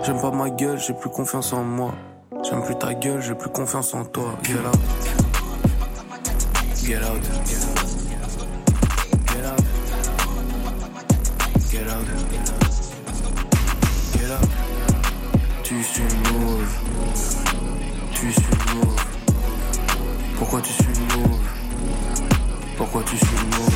J'aime pas ma gueule, j'ai plus confiance en moi. J'aime plus ta gueule, j'ai plus confiance en toi. Get out. Get out. Get out. Get out. Tu suis mauve. Tu suis mauve. Pourquoi tu suis mauve Pourquoi tu suis mauve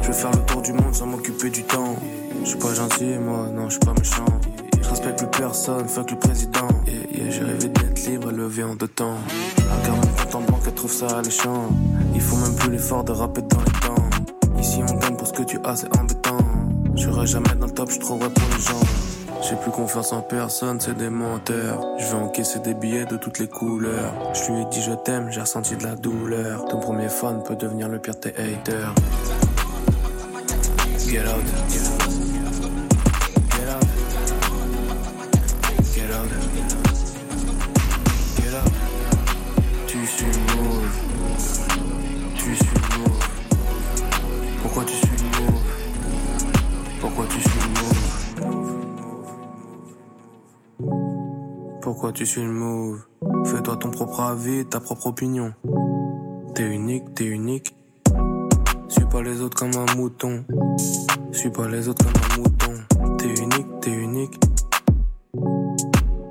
Je veux faire le tour du monde sans m'occuper du temps. Je suis pas gentil, moi, non, je suis pas méchant. Je respecte plus personne, fuck le président. Yeah, yeah, j'ai rêvé d'être libre levé en deux temps. Regarde mon compte en banque, elle trouve ça alléchant. Il faut même plus l'effort de rapper dans les temps. Ici on donne pour ce que tu as, c'est embêtant. J'irai jamais dans le top, je trouverai pour les gens. J'ai plus confiance en personne, c'est des menteurs. Je vais encaisser des billets de toutes les couleurs. Je lui ai dit je t'aime, j'ai ressenti de la douleur. Ton premier fan peut devenir le pire de tes. Get out. Get out. Tu suis le move Fais-toi ton propre avis, ta propre opinion. T'es unique, t'es unique. Suis pas les autres comme un mouton. Suis pas les autres comme un mouton. T'es unique, t'es unique.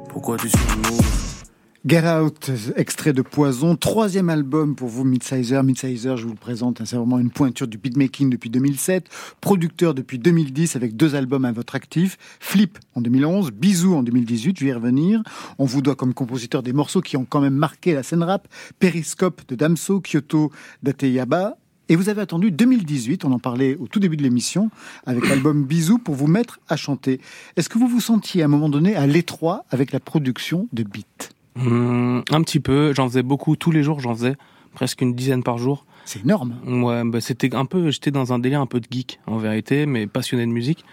Pourquoi tu suis le move Get Out, extrait de Poison, troisième album pour vous, Midsizer. Midsizer, je vous le présente, hein, c'est vraiment une pointure du beatmaking depuis 2007, producteur depuis 2010 avec deux albums à votre actif, Flip en 2011, Bisous en 2018, je vais y revenir. On vous doit comme compositeur des morceaux qui ont quand même marqué la scène rap, Periscope de Damso, Kyoto d'Ateyaba, et vous avez attendu 2018, on en parlait au tout début de l'émission, avec l'album Bisous pour vous mettre à chanter. Est-ce que vous vous sentiez à un moment donné à l'étroit avec la production de beats? Hum, un petit peu, j'en faisais beaucoup tous les jours, j'en faisais presque une dizaine par jour. C'est énorme. Ouais, bah c'était un peu, j'étais dans un délire un peu de geek en vérité, mais passionné de musique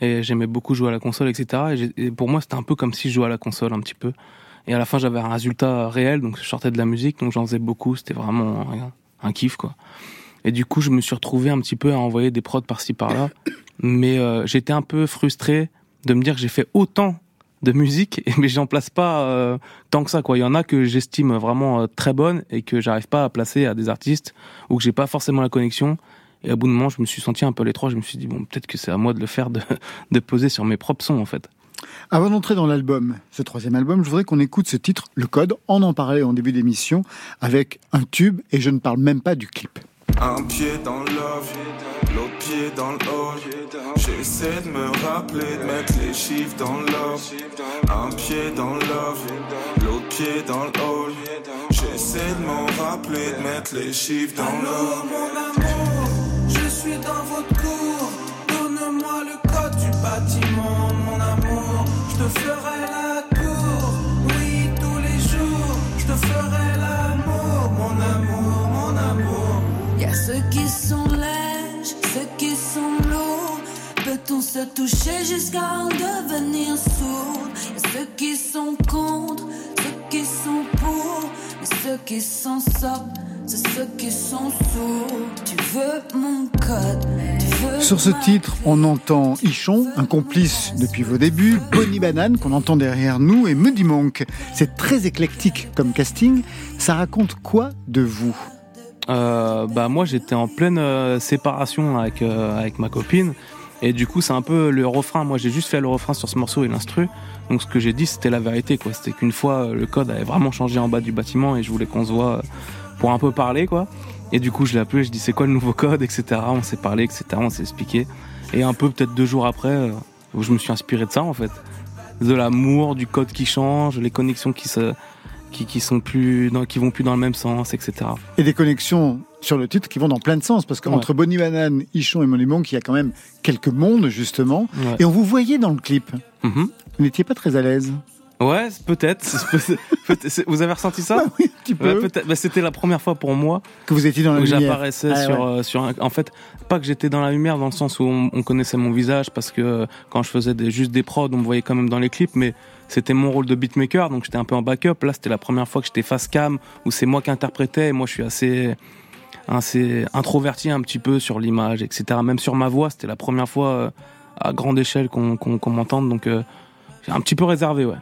et j'aimais beaucoup jouer à la console, etc. Et, pour moi, c'était un peu comme si je jouais à la console un petit peu. Et à la fin, j'avais un résultat réel, donc je sortais de la musique, donc j'en faisais beaucoup. C'était vraiment un, un kiff, quoi. Et du coup, je me suis retrouvé un petit peu à envoyer des prods par-ci par-là, mais euh, j'étais un peu frustré de me dire que j'ai fait autant de musique, mais j'en place pas euh, tant que ça. Il y en a que j'estime vraiment euh, très bonnes et que j'arrive pas à placer à des artistes ou que j'ai pas forcément la connexion. Et à bout de moment, je me suis senti un peu l'étroit. Je me suis dit bon, peut-être que c'est à moi de le faire, de, de poser sur mes propres sons en fait. Avant d'entrer dans l'album, ce troisième album, je voudrais qu'on écoute ce titre, Le Code. On en parlait en début d'émission avec un tube et je ne parle même pas du clip. Un pied dans l'off, l'autre pied dans le. J'essaie de me rappeler de mettre les chiffres dans l'off. Un pied dans l'off, l'autre pied dans le. J'essaie de m'en rappeler de mettre les chiffres dans l'off. mon amour, je suis dans votre cour. Donne-moi le code du bâtiment, mon amour. Je te ferai la cour, oui, tous les jours. Je te ferai a ceux qui sont lèges, ceux qui sont lourds. Peut-on se toucher jusqu'à en devenir sourd? Y a ceux qui sont contre, ceux qui sont pour. Mais ceux qui s'en sortent, c'est ceux qui sont veux Sur ce titre, on entend Ichon, un complice depuis vos débuts, Bonnie Banane qu'on entend derrière nous et Muddy Monk. C'est très éclectique comme casting. Ça raconte quoi de vous? Euh, bah moi j'étais en pleine euh, séparation avec euh, avec ma copine. Et du coup c'est un peu le refrain. Moi j'ai juste fait le refrain sur ce morceau et l'instru. Donc ce que j'ai dit c'était la vérité quoi. C'était qu'une fois euh, le code avait vraiment changé en bas du bâtiment et je voulais qu'on se voit euh, pour un peu parler quoi. Et du coup je l'ai appelé je dis c'est quoi le nouveau code etc on s'est parlé etc on s'est expliqué. Et un peu peut-être deux jours après euh, je me suis inspiré de ça en fait. De l'amour du code qui change les connexions qui se qui, qui sont plus dans, qui vont plus dans le même sens etc Et des connexions sur le titre qui vont dans plein de sens, parce qu'entre Bonnie Banane, Ichon et Monk, il y a quand même quelques mondes justement. Ouais. Et on vous voyait dans le clip. Mhm. Vous n'étiez pas très à l'aise. Ouais, peut-être. Vous avez ressenti ça? Oui, un petit peu. Ouais. Bah, C'était la première fois pour moi Que vous étiez dans la où lumière. j'apparaissais Ah, sur, ouais. euh, sur un... En fait, pas que j'étais dans la lumière dans le sens où on, on connaissait mon visage parce que euh, quand je faisais des, juste des prods, on me voyait quand même dans les clips, mais c'était mon rôle de beatmaker, donc j'étais un peu en backup. Là, c'était la première fois que j'étais face cam où c'est moi qui interprétais et moi je suis assez assez introverti un petit peu sur l'image, etc. Même sur ma voix, c'était la première fois euh, à grande échelle qu'on m'entende, donc euh, j'ai un petit peu réservé, ouais.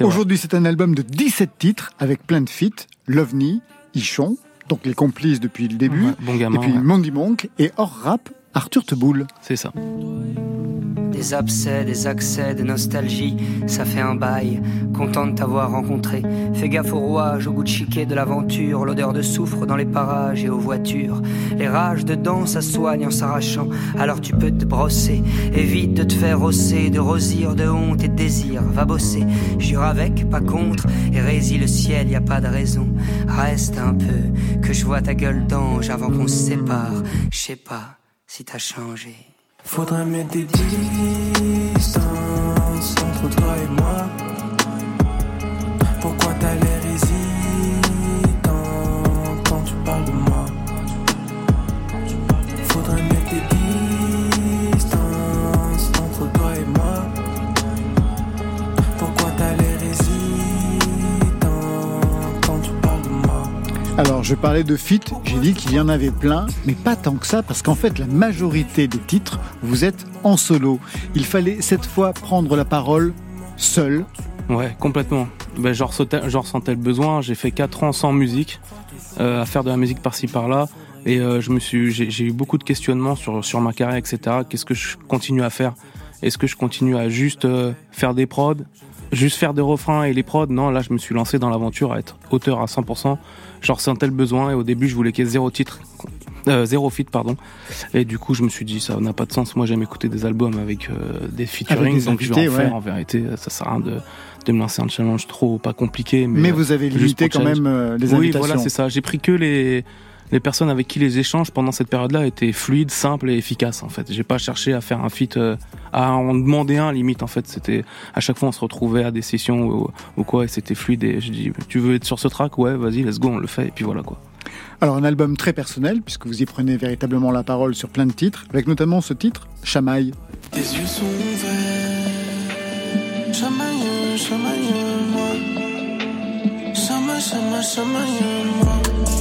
Aujourd'hui, c'est un album de 17 titres avec plein de feats. Lovni, Ichon, donc les complices depuis le début. Ouais, bon gamin, et puis ouais. Mandy Monk. Et hors rap, Arthur Teboul. C'est ça. Des abcès, des accès de nostalgie, ça fait un bail. Content de t'avoir rencontré. Fais gaffe au rouage, au goût de chiquet de l'aventure, l'odeur de soufre dans les parages et aux voitures. Les rages dedans, ça soigne en s'arrachant, alors tu peux te brosser. Évite de te faire rosser, de rosir de honte et de désir. Va bosser, jure avec, pas contre, et résille le ciel, y a pas de raison. Reste un peu, que je vois ta gueule d'ange avant qu'on se sépare. Je sais pas. si t'as changé. Faudrait mettre des distances entre toi et moi. Pourquoi t'as je parlais de feat, j'ai dit qu'il y en avait plein, mais pas tant que ça, parce qu'en fait, la majorité des titres, vous êtes en solo. Il fallait cette fois prendre la parole seul. Ouais, complètement. J'en ressentais, j'en ressentais le besoin. J'ai fait 4 ans sans musique, euh, à faire de la musique par-ci par-là. Et euh, j'ai eu beaucoup de questionnements sur, sur ma carrière, etc. Qu'est-ce que je continue à faire? Est-ce que je continue à juste euh, faire des prods? Juste faire des refrains et les prods Non, là, je me suis lancé dans l'aventure à être auteur à 100%. J'en ressentais le besoin et au début, je voulais qu'il y ait zéro titre. Euh, zéro feat, pardon. Et du coup, je me suis dit, ça n'a pas de sens. Moi, j'aime écouter des albums avec euh, des featuring, donc je vais en faire. En vérité, ça sert à rien de, de me lancer un challenge trop pas compliqué. Mais, Mais euh, vous avez limité quand challenge. même euh, les Oui, invitations. voilà, c'est ça. J'ai pris que les les personnes avec qui les échanges pendant cette période-là étaient fluides, simples et efficaces en fait. J'ai pas cherché à faire un feat, euh, à en demander un limite en fait. C'était à chaque fois on se retrouvait à des sessions ou, ou quoi et c'était fluide et je dis tu veux être sur ce track? Ouais vas-y let's go on le fait et puis voilà quoi. Alors, un album très personnel, puisque vous y prenez véritablement la parole sur plein de titres, avec notamment ce titre, Chamaille. Tes yeux sont verts. Chamaille, chamaille, moi. Chamaille, chamaille, chamaille, moi.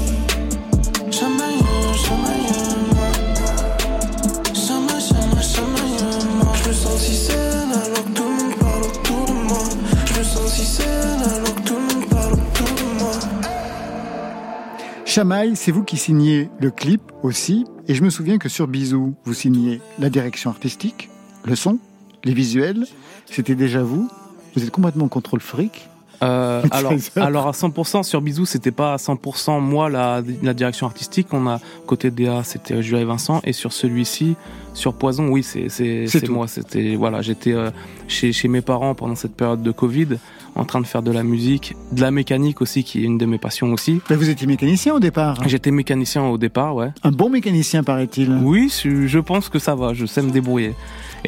Chamaille, c'est vous qui signez le clip aussi, et je me souviens que sur Bisou, vous signez la direction artistique, le son, les visuels, c'était déjà vous. Vous êtes complètement contrôle fric. Euh, alors, alors à 100% sur Bisou, c'était pas à 100% moi la, la direction artistique. On a côté DA, c'était Jules et Vincent, et sur celui-ci, sur Poison, oui, c'est c'est moi. C'était voilà, j'étais euh, chez chez mes parents pendant cette période de Covid, en train de faire de la musique, de la mécanique aussi, qui est une de mes passions aussi. Mais vous étiez mécanicien au départ. J'étais mécanicien au départ, ouais. Un bon mécanicien, paraît-il. Oui, je pense que ça va, je sais me débrouiller.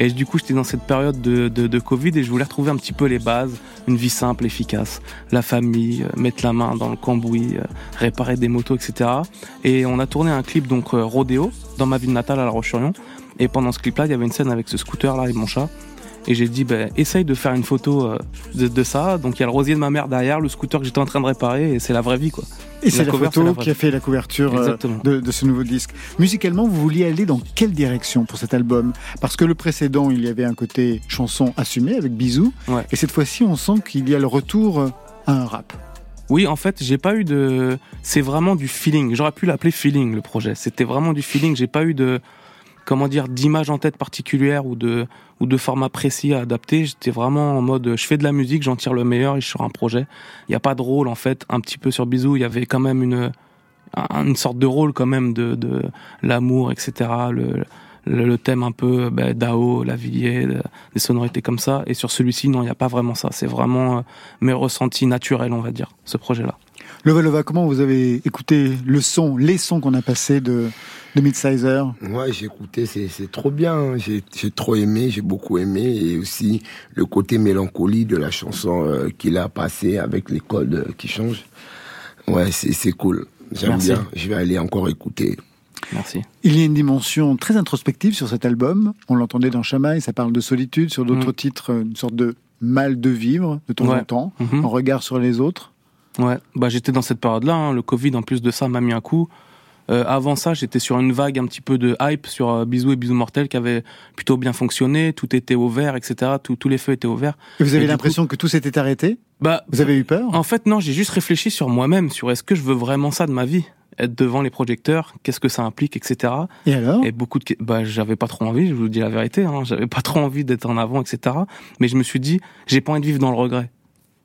Et du coup, j'étais dans cette période de, Covid et je voulais retrouver un petit peu les bases, une vie simple, efficace, la famille, euh, mettre la main dans le cambouis, euh, réparer des motos, etc. Et on a tourné un clip donc euh, rodéo dans ma ville natale à La Roche-sur-Yon. Et pendant ce clip-là, il y avait une scène avec ce scooter-là et mon chat. Et j'ai dit, ben, essaye de faire une photo euh, de, de ça. Donc il y a le rosier de ma mère derrière, le scooter que j'étais en train de réparer, et c'est la vraie vie, quoi. Et c'est la, photo la vraie qui a fait la couverture euh, de, de ce nouveau disque. Musicalement, vous vouliez aller dans quelle direction pour cet album? Parce que le précédent, il y avait un côté chanson assumé avec Bisous. Ouais. Et cette fois-ci, on sent qu'il y a le retour euh, à un rap. Oui, en fait, j'ai pas eu de. C'est vraiment du feeling. J'aurais pu l'appeler feeling le projet. C'était vraiment du feeling. J'ai pas eu de, comment dire, d'image en tête particulière ou de ou de format précis à adapter. J'étais vraiment en mode, je fais de la musique, j'en tire le meilleur et je sors un projet. Il y a pas de rôle en fait. Un petit peu sur Bisou, il y avait quand même une un- une sorte de rôle quand même de de l'amour, etc. Le le, thème un peu ben, Dao, Lavillier, de- des sonorités comme ça. Et sur celui-ci, non, il n'y a pas vraiment ça. C'est vraiment euh, mes ressentis naturels, on va dire, ce projet-là. Lova Lova, comment vous avez écouté le son, les sons qu'on a passés de, de Midsizer Ouais, j'ai écouté, c'est trop bien. hein. J'ai trop aimé, j'ai beaucoup aimé. Et aussi le côté mélancolie de la chanson euh, qu'il a passé avec les codes euh, qui changent. Ouais, c'est cool. J'aime bien. Je vais aller encore écouter. Merci. Il y a une dimension très introspective sur cet album. On l'entendait dans Chamaille, ça parle de solitude. Sur d'autres Mm. titres, une sorte de mal de vivre de temps Ouais. en temps, Mhm. en regard sur les autres. Ouais, bah j'étais dans cette période-là. hein. Le Covid, en plus de ça, m'a mis un coup. Euh, avant ça, j'étais sur une vague un petit peu de hype sur euh, Bisous et Bisous Mortels qui avait plutôt bien fonctionné. Tout était au vert, etc. Tout- tous les feux étaient au vert. Et vous avez l'impression que tout s'était arrêté? Bah, Vous avez eu peur? En fait, non, j'ai juste réfléchi sur moi-même, sur est-ce que je veux vraiment ça de ma vie? Être devant les projecteurs, qu'est-ce que ça implique, etc. Et alors? Et beaucoup de, bah, j'avais pas trop envie, je vous dis la vérité, hein, j'avais pas trop envie d'être en avant, etc. Mais je me suis dit, j'ai pas envie de vivre dans le regret.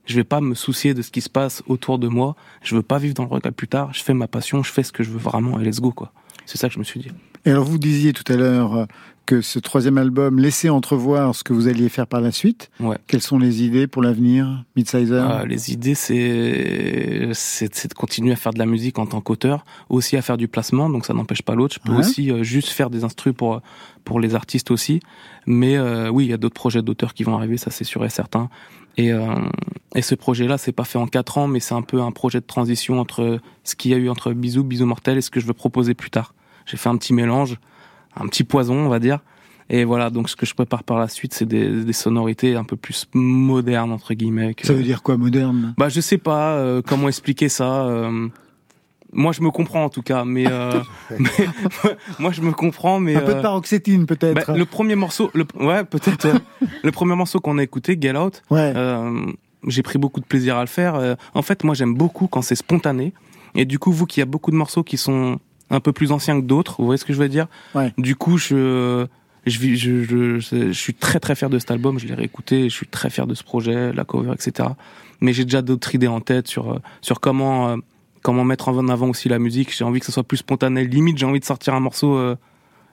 Je vais pas me soucier de ce qui se passe autour de moi. Je veux pas vivre dans le regret plus tard. Je fais ma passion, je fais ce que je veux vraiment et let's go, quoi. C'est ça que je me suis dit. Et alors vous disiez tout à l'heure euh, que ce troisième album laissait entrevoir ce que vous alliez faire par la suite. Ouais. Quelles sont les idées pour l'avenir, Midsizer Euh, les idées, c'est c'est de continuer à faire de la musique en tant qu'auteur, aussi à faire du placement, donc ça n'empêche pas l'autre. Je peux Ouais. aussi euh, juste faire des instrus pour pour les artistes aussi. Mais euh, oui, il y a d'autres projets d'auteurs qui vont arriver, ça c'est sûr et certain. Et euh, et ce projet-là, c'est pas fait en quatre ans, mais c'est un peu un projet de transition entre ce qu'il y a eu entre Bisous, Bisous Mortel et ce que je veux proposer plus tard. J'ai fait un petit mélange, un petit poison, on va dire. Et voilà, donc ce que je prépare par la suite, c'est des, des sonorités un peu plus modernes entre guillemets. que- Ça veut dire quoi, moderne? Bah je sais pas euh, comment expliquer ça. euh, moi je me comprends en tout cas, mais, euh, mais moi je me comprends, mais Un peu de euh, paroxétine peut-être. bah, le premier morceau, le, ouais peut-être euh, le premier morceau qu'on a écouté, Get Out. Ouais. euh, j'ai pris beaucoup de plaisir à le faire. Euh, en fait, moi j'aime beaucoup quand c'est spontané. Et du coup, vous qui a beaucoup de morceaux qui sont un peu plus anciens que d'autres, vous voyez ce que je veux dire? Ouais. Du coup, je je, je, je, je suis très très fier de cet album, je l'ai réécouté, je suis très fier de ce projet, la cover, etc. Mais j'ai déjà d'autres idées en tête sur euh, sur comment euh, comment mettre en avant aussi la musique. J'ai envie que ce soit plus spontané. Limite, j'ai envie de sortir un morceau euh,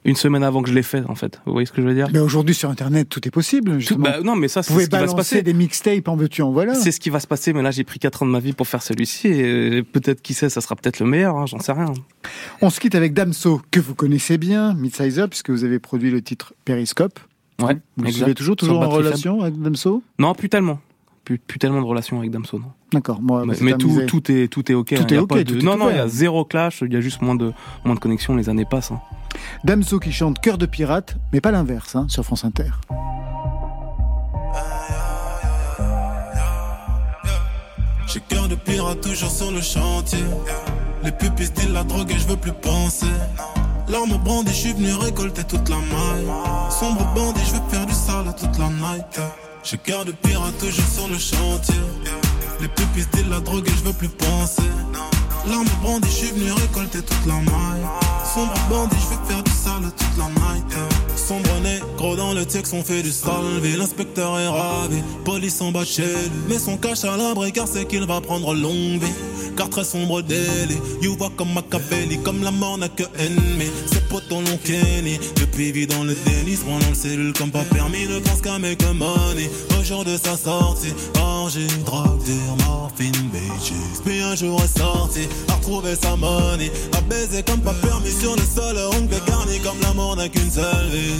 une semaine avant que je l'ai fait, en fait. Vous voyez ce que je veux dire? Mais aujourd'hui sur Internet, tout est possible. Tout- bah, Non, mais ça, Vous c'est pouvez ce qui va se balancer passer. des mixtapes en veux-tu, en voilà. C'est ce qui va se passer, mais là j'ai pris 4 ans de ma vie pour faire celui-ci et peut-être qui sait, ça sera peut-être le meilleur, hein, j'en sais rien. On se quitte avec Damso, que vous connaissez bien, Midsizer, puisque vous avez produit le titre Periscope. Ouais, Vous exact. suivez toujours, toujours en relation avec Damso? Non, plus tellement. Plus, plus tellement de relation avec Damso, non. D'accord, moi, mais mais tout, tout est tout est ok. Tout hein, est ok, de- tout est non, non, il y a zéro clash, il y a juste moins de moins de connexion, les années passent. hein. Damso qui chante Cœur de pirate, mais pas l'inverse, hein, sur France Inter. J'ai cœur de pirate toujours sur le chantier. Les pupilles disent la drogue et je veux plus penser. L'arme brandie, je suis venu récolter toute la maille. Sombre bandit, je veux faire du sale toute la night. J'ai cœur de pirate toujours sur le chantier. Les pupilles disent la drogue et je veux plus penser. L'arme brandie, je suis venu récolter toute la maille. Sombre bandit, je veux faire du sale toute la night. Sombre négro dans le texte, on fait du salvé. L'inspecteur est ravi, police en bas chez lui. Mais son cache à l'abri car c'est qu'il va prendre longue vie. Car très sombre délit, you voit comme Machiavelli, comme la mort n'a que ennemi. Ses potes l'ont kenny, depuis vit dans le déni, se dans le cellule comme pas permis, ne pense qu'à make money. Au jour de sa sortie, orgie, drogue, morphine, bitches. Puis un jour est sorti, a retrouvé sa money, a baisé comme pas permis sur le sol, ongle garni comme l'amour n'a qu'une seule vie.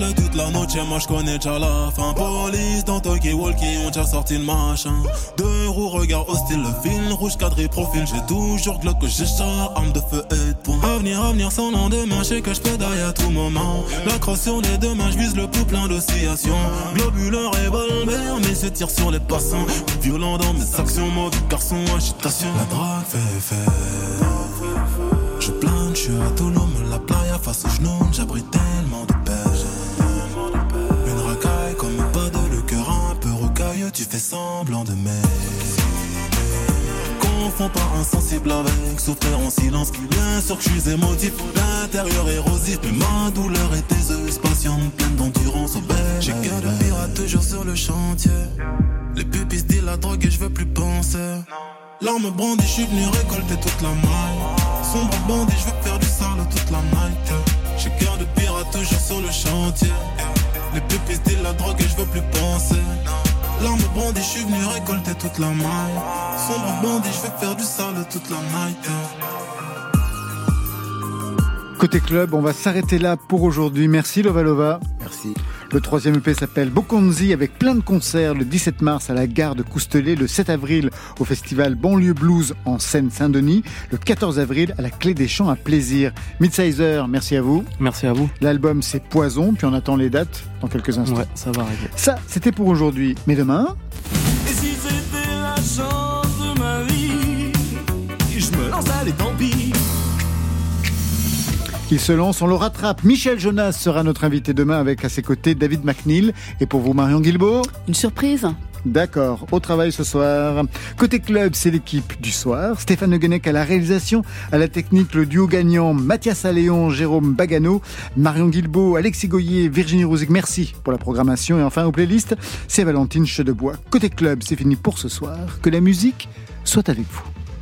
Toute la noche, moi je connais déjà la fin. Police dans Tokyo Walkie, ont déjà sorti le machin. Deux roues, regard hostile, le fil rouge cadré profil. J'ai toujours glock que j'ai chat, arme de feu et de poing. Avenir, avenir sans lendemain, je sais que je pédaille à tout moment. La crosse sur les deux mains, je vise le pouls plein d'oscillations. Globuleur revolver, mais se tire sur les passants. Violent dans mes actions, mauvais garçon, agitation. La drogue fait fait. Je plane, je suis Tulum, la playa face aux genoux, j'abrite tellement de paix. Confonds pas insensible avec souffrir en silence. Bien sûr que je suis émotif, l'intérieur érosif, mais ma douleur est aiseuse, patiente, pleine d'endurance au bec. J'ai cœur de pirate toujours sur le chantier. Les pupilles disent la drogue et je veux plus penser. L'arme brandie, je suis venu récolter toute la maille. Sombre bandit, je veux faire du sale toute la night. J'ai cœur de pirate toujours sur le chantier. Les pupilles disent la drogue et je veux plus penser. L'arme brandie, je suis venu récolter toute la maille. Sombre bandit, je veux faire du sale toute la night. Côté club, on va s'arrêter là pour aujourd'hui. Merci Lovalova. Merci. Le troisième EP s'appelle Bokonzi avec plein de concerts le 17 mars à la gare de Coustelet, le 7 avril au festival Banlieue Blues en Seine-Saint-Denis, le 14 avril à la Clé des Champs à Plaisir. Midsizer, merci à vous. Merci à vous. L'album c'est Poison, puis on attend les dates dans quelques instants. Ouais, ça va arriver. Ça, c'était pour aujourd'hui. Mais demain, Et si Il se lance, on le rattrape. Michel Jonas sera notre invité demain avec à ses côtés David McNeil. Et pour vous, Marion Guilbault Une surprise D'accord, au travail ce soir. Côté club, c'est l'équipe du soir. Stéphane Guenec à la réalisation, à la technique, le duo gagnant Mathias Alléon, Jérôme Bagano, Marion Guilbault, Alexis Goyer, Virginie Rouzic. Merci pour la programmation. Et enfin, aux playlists, c'est Valentine Chedebois. Côté club, c'est fini pour ce soir. Que la musique soit avec vous.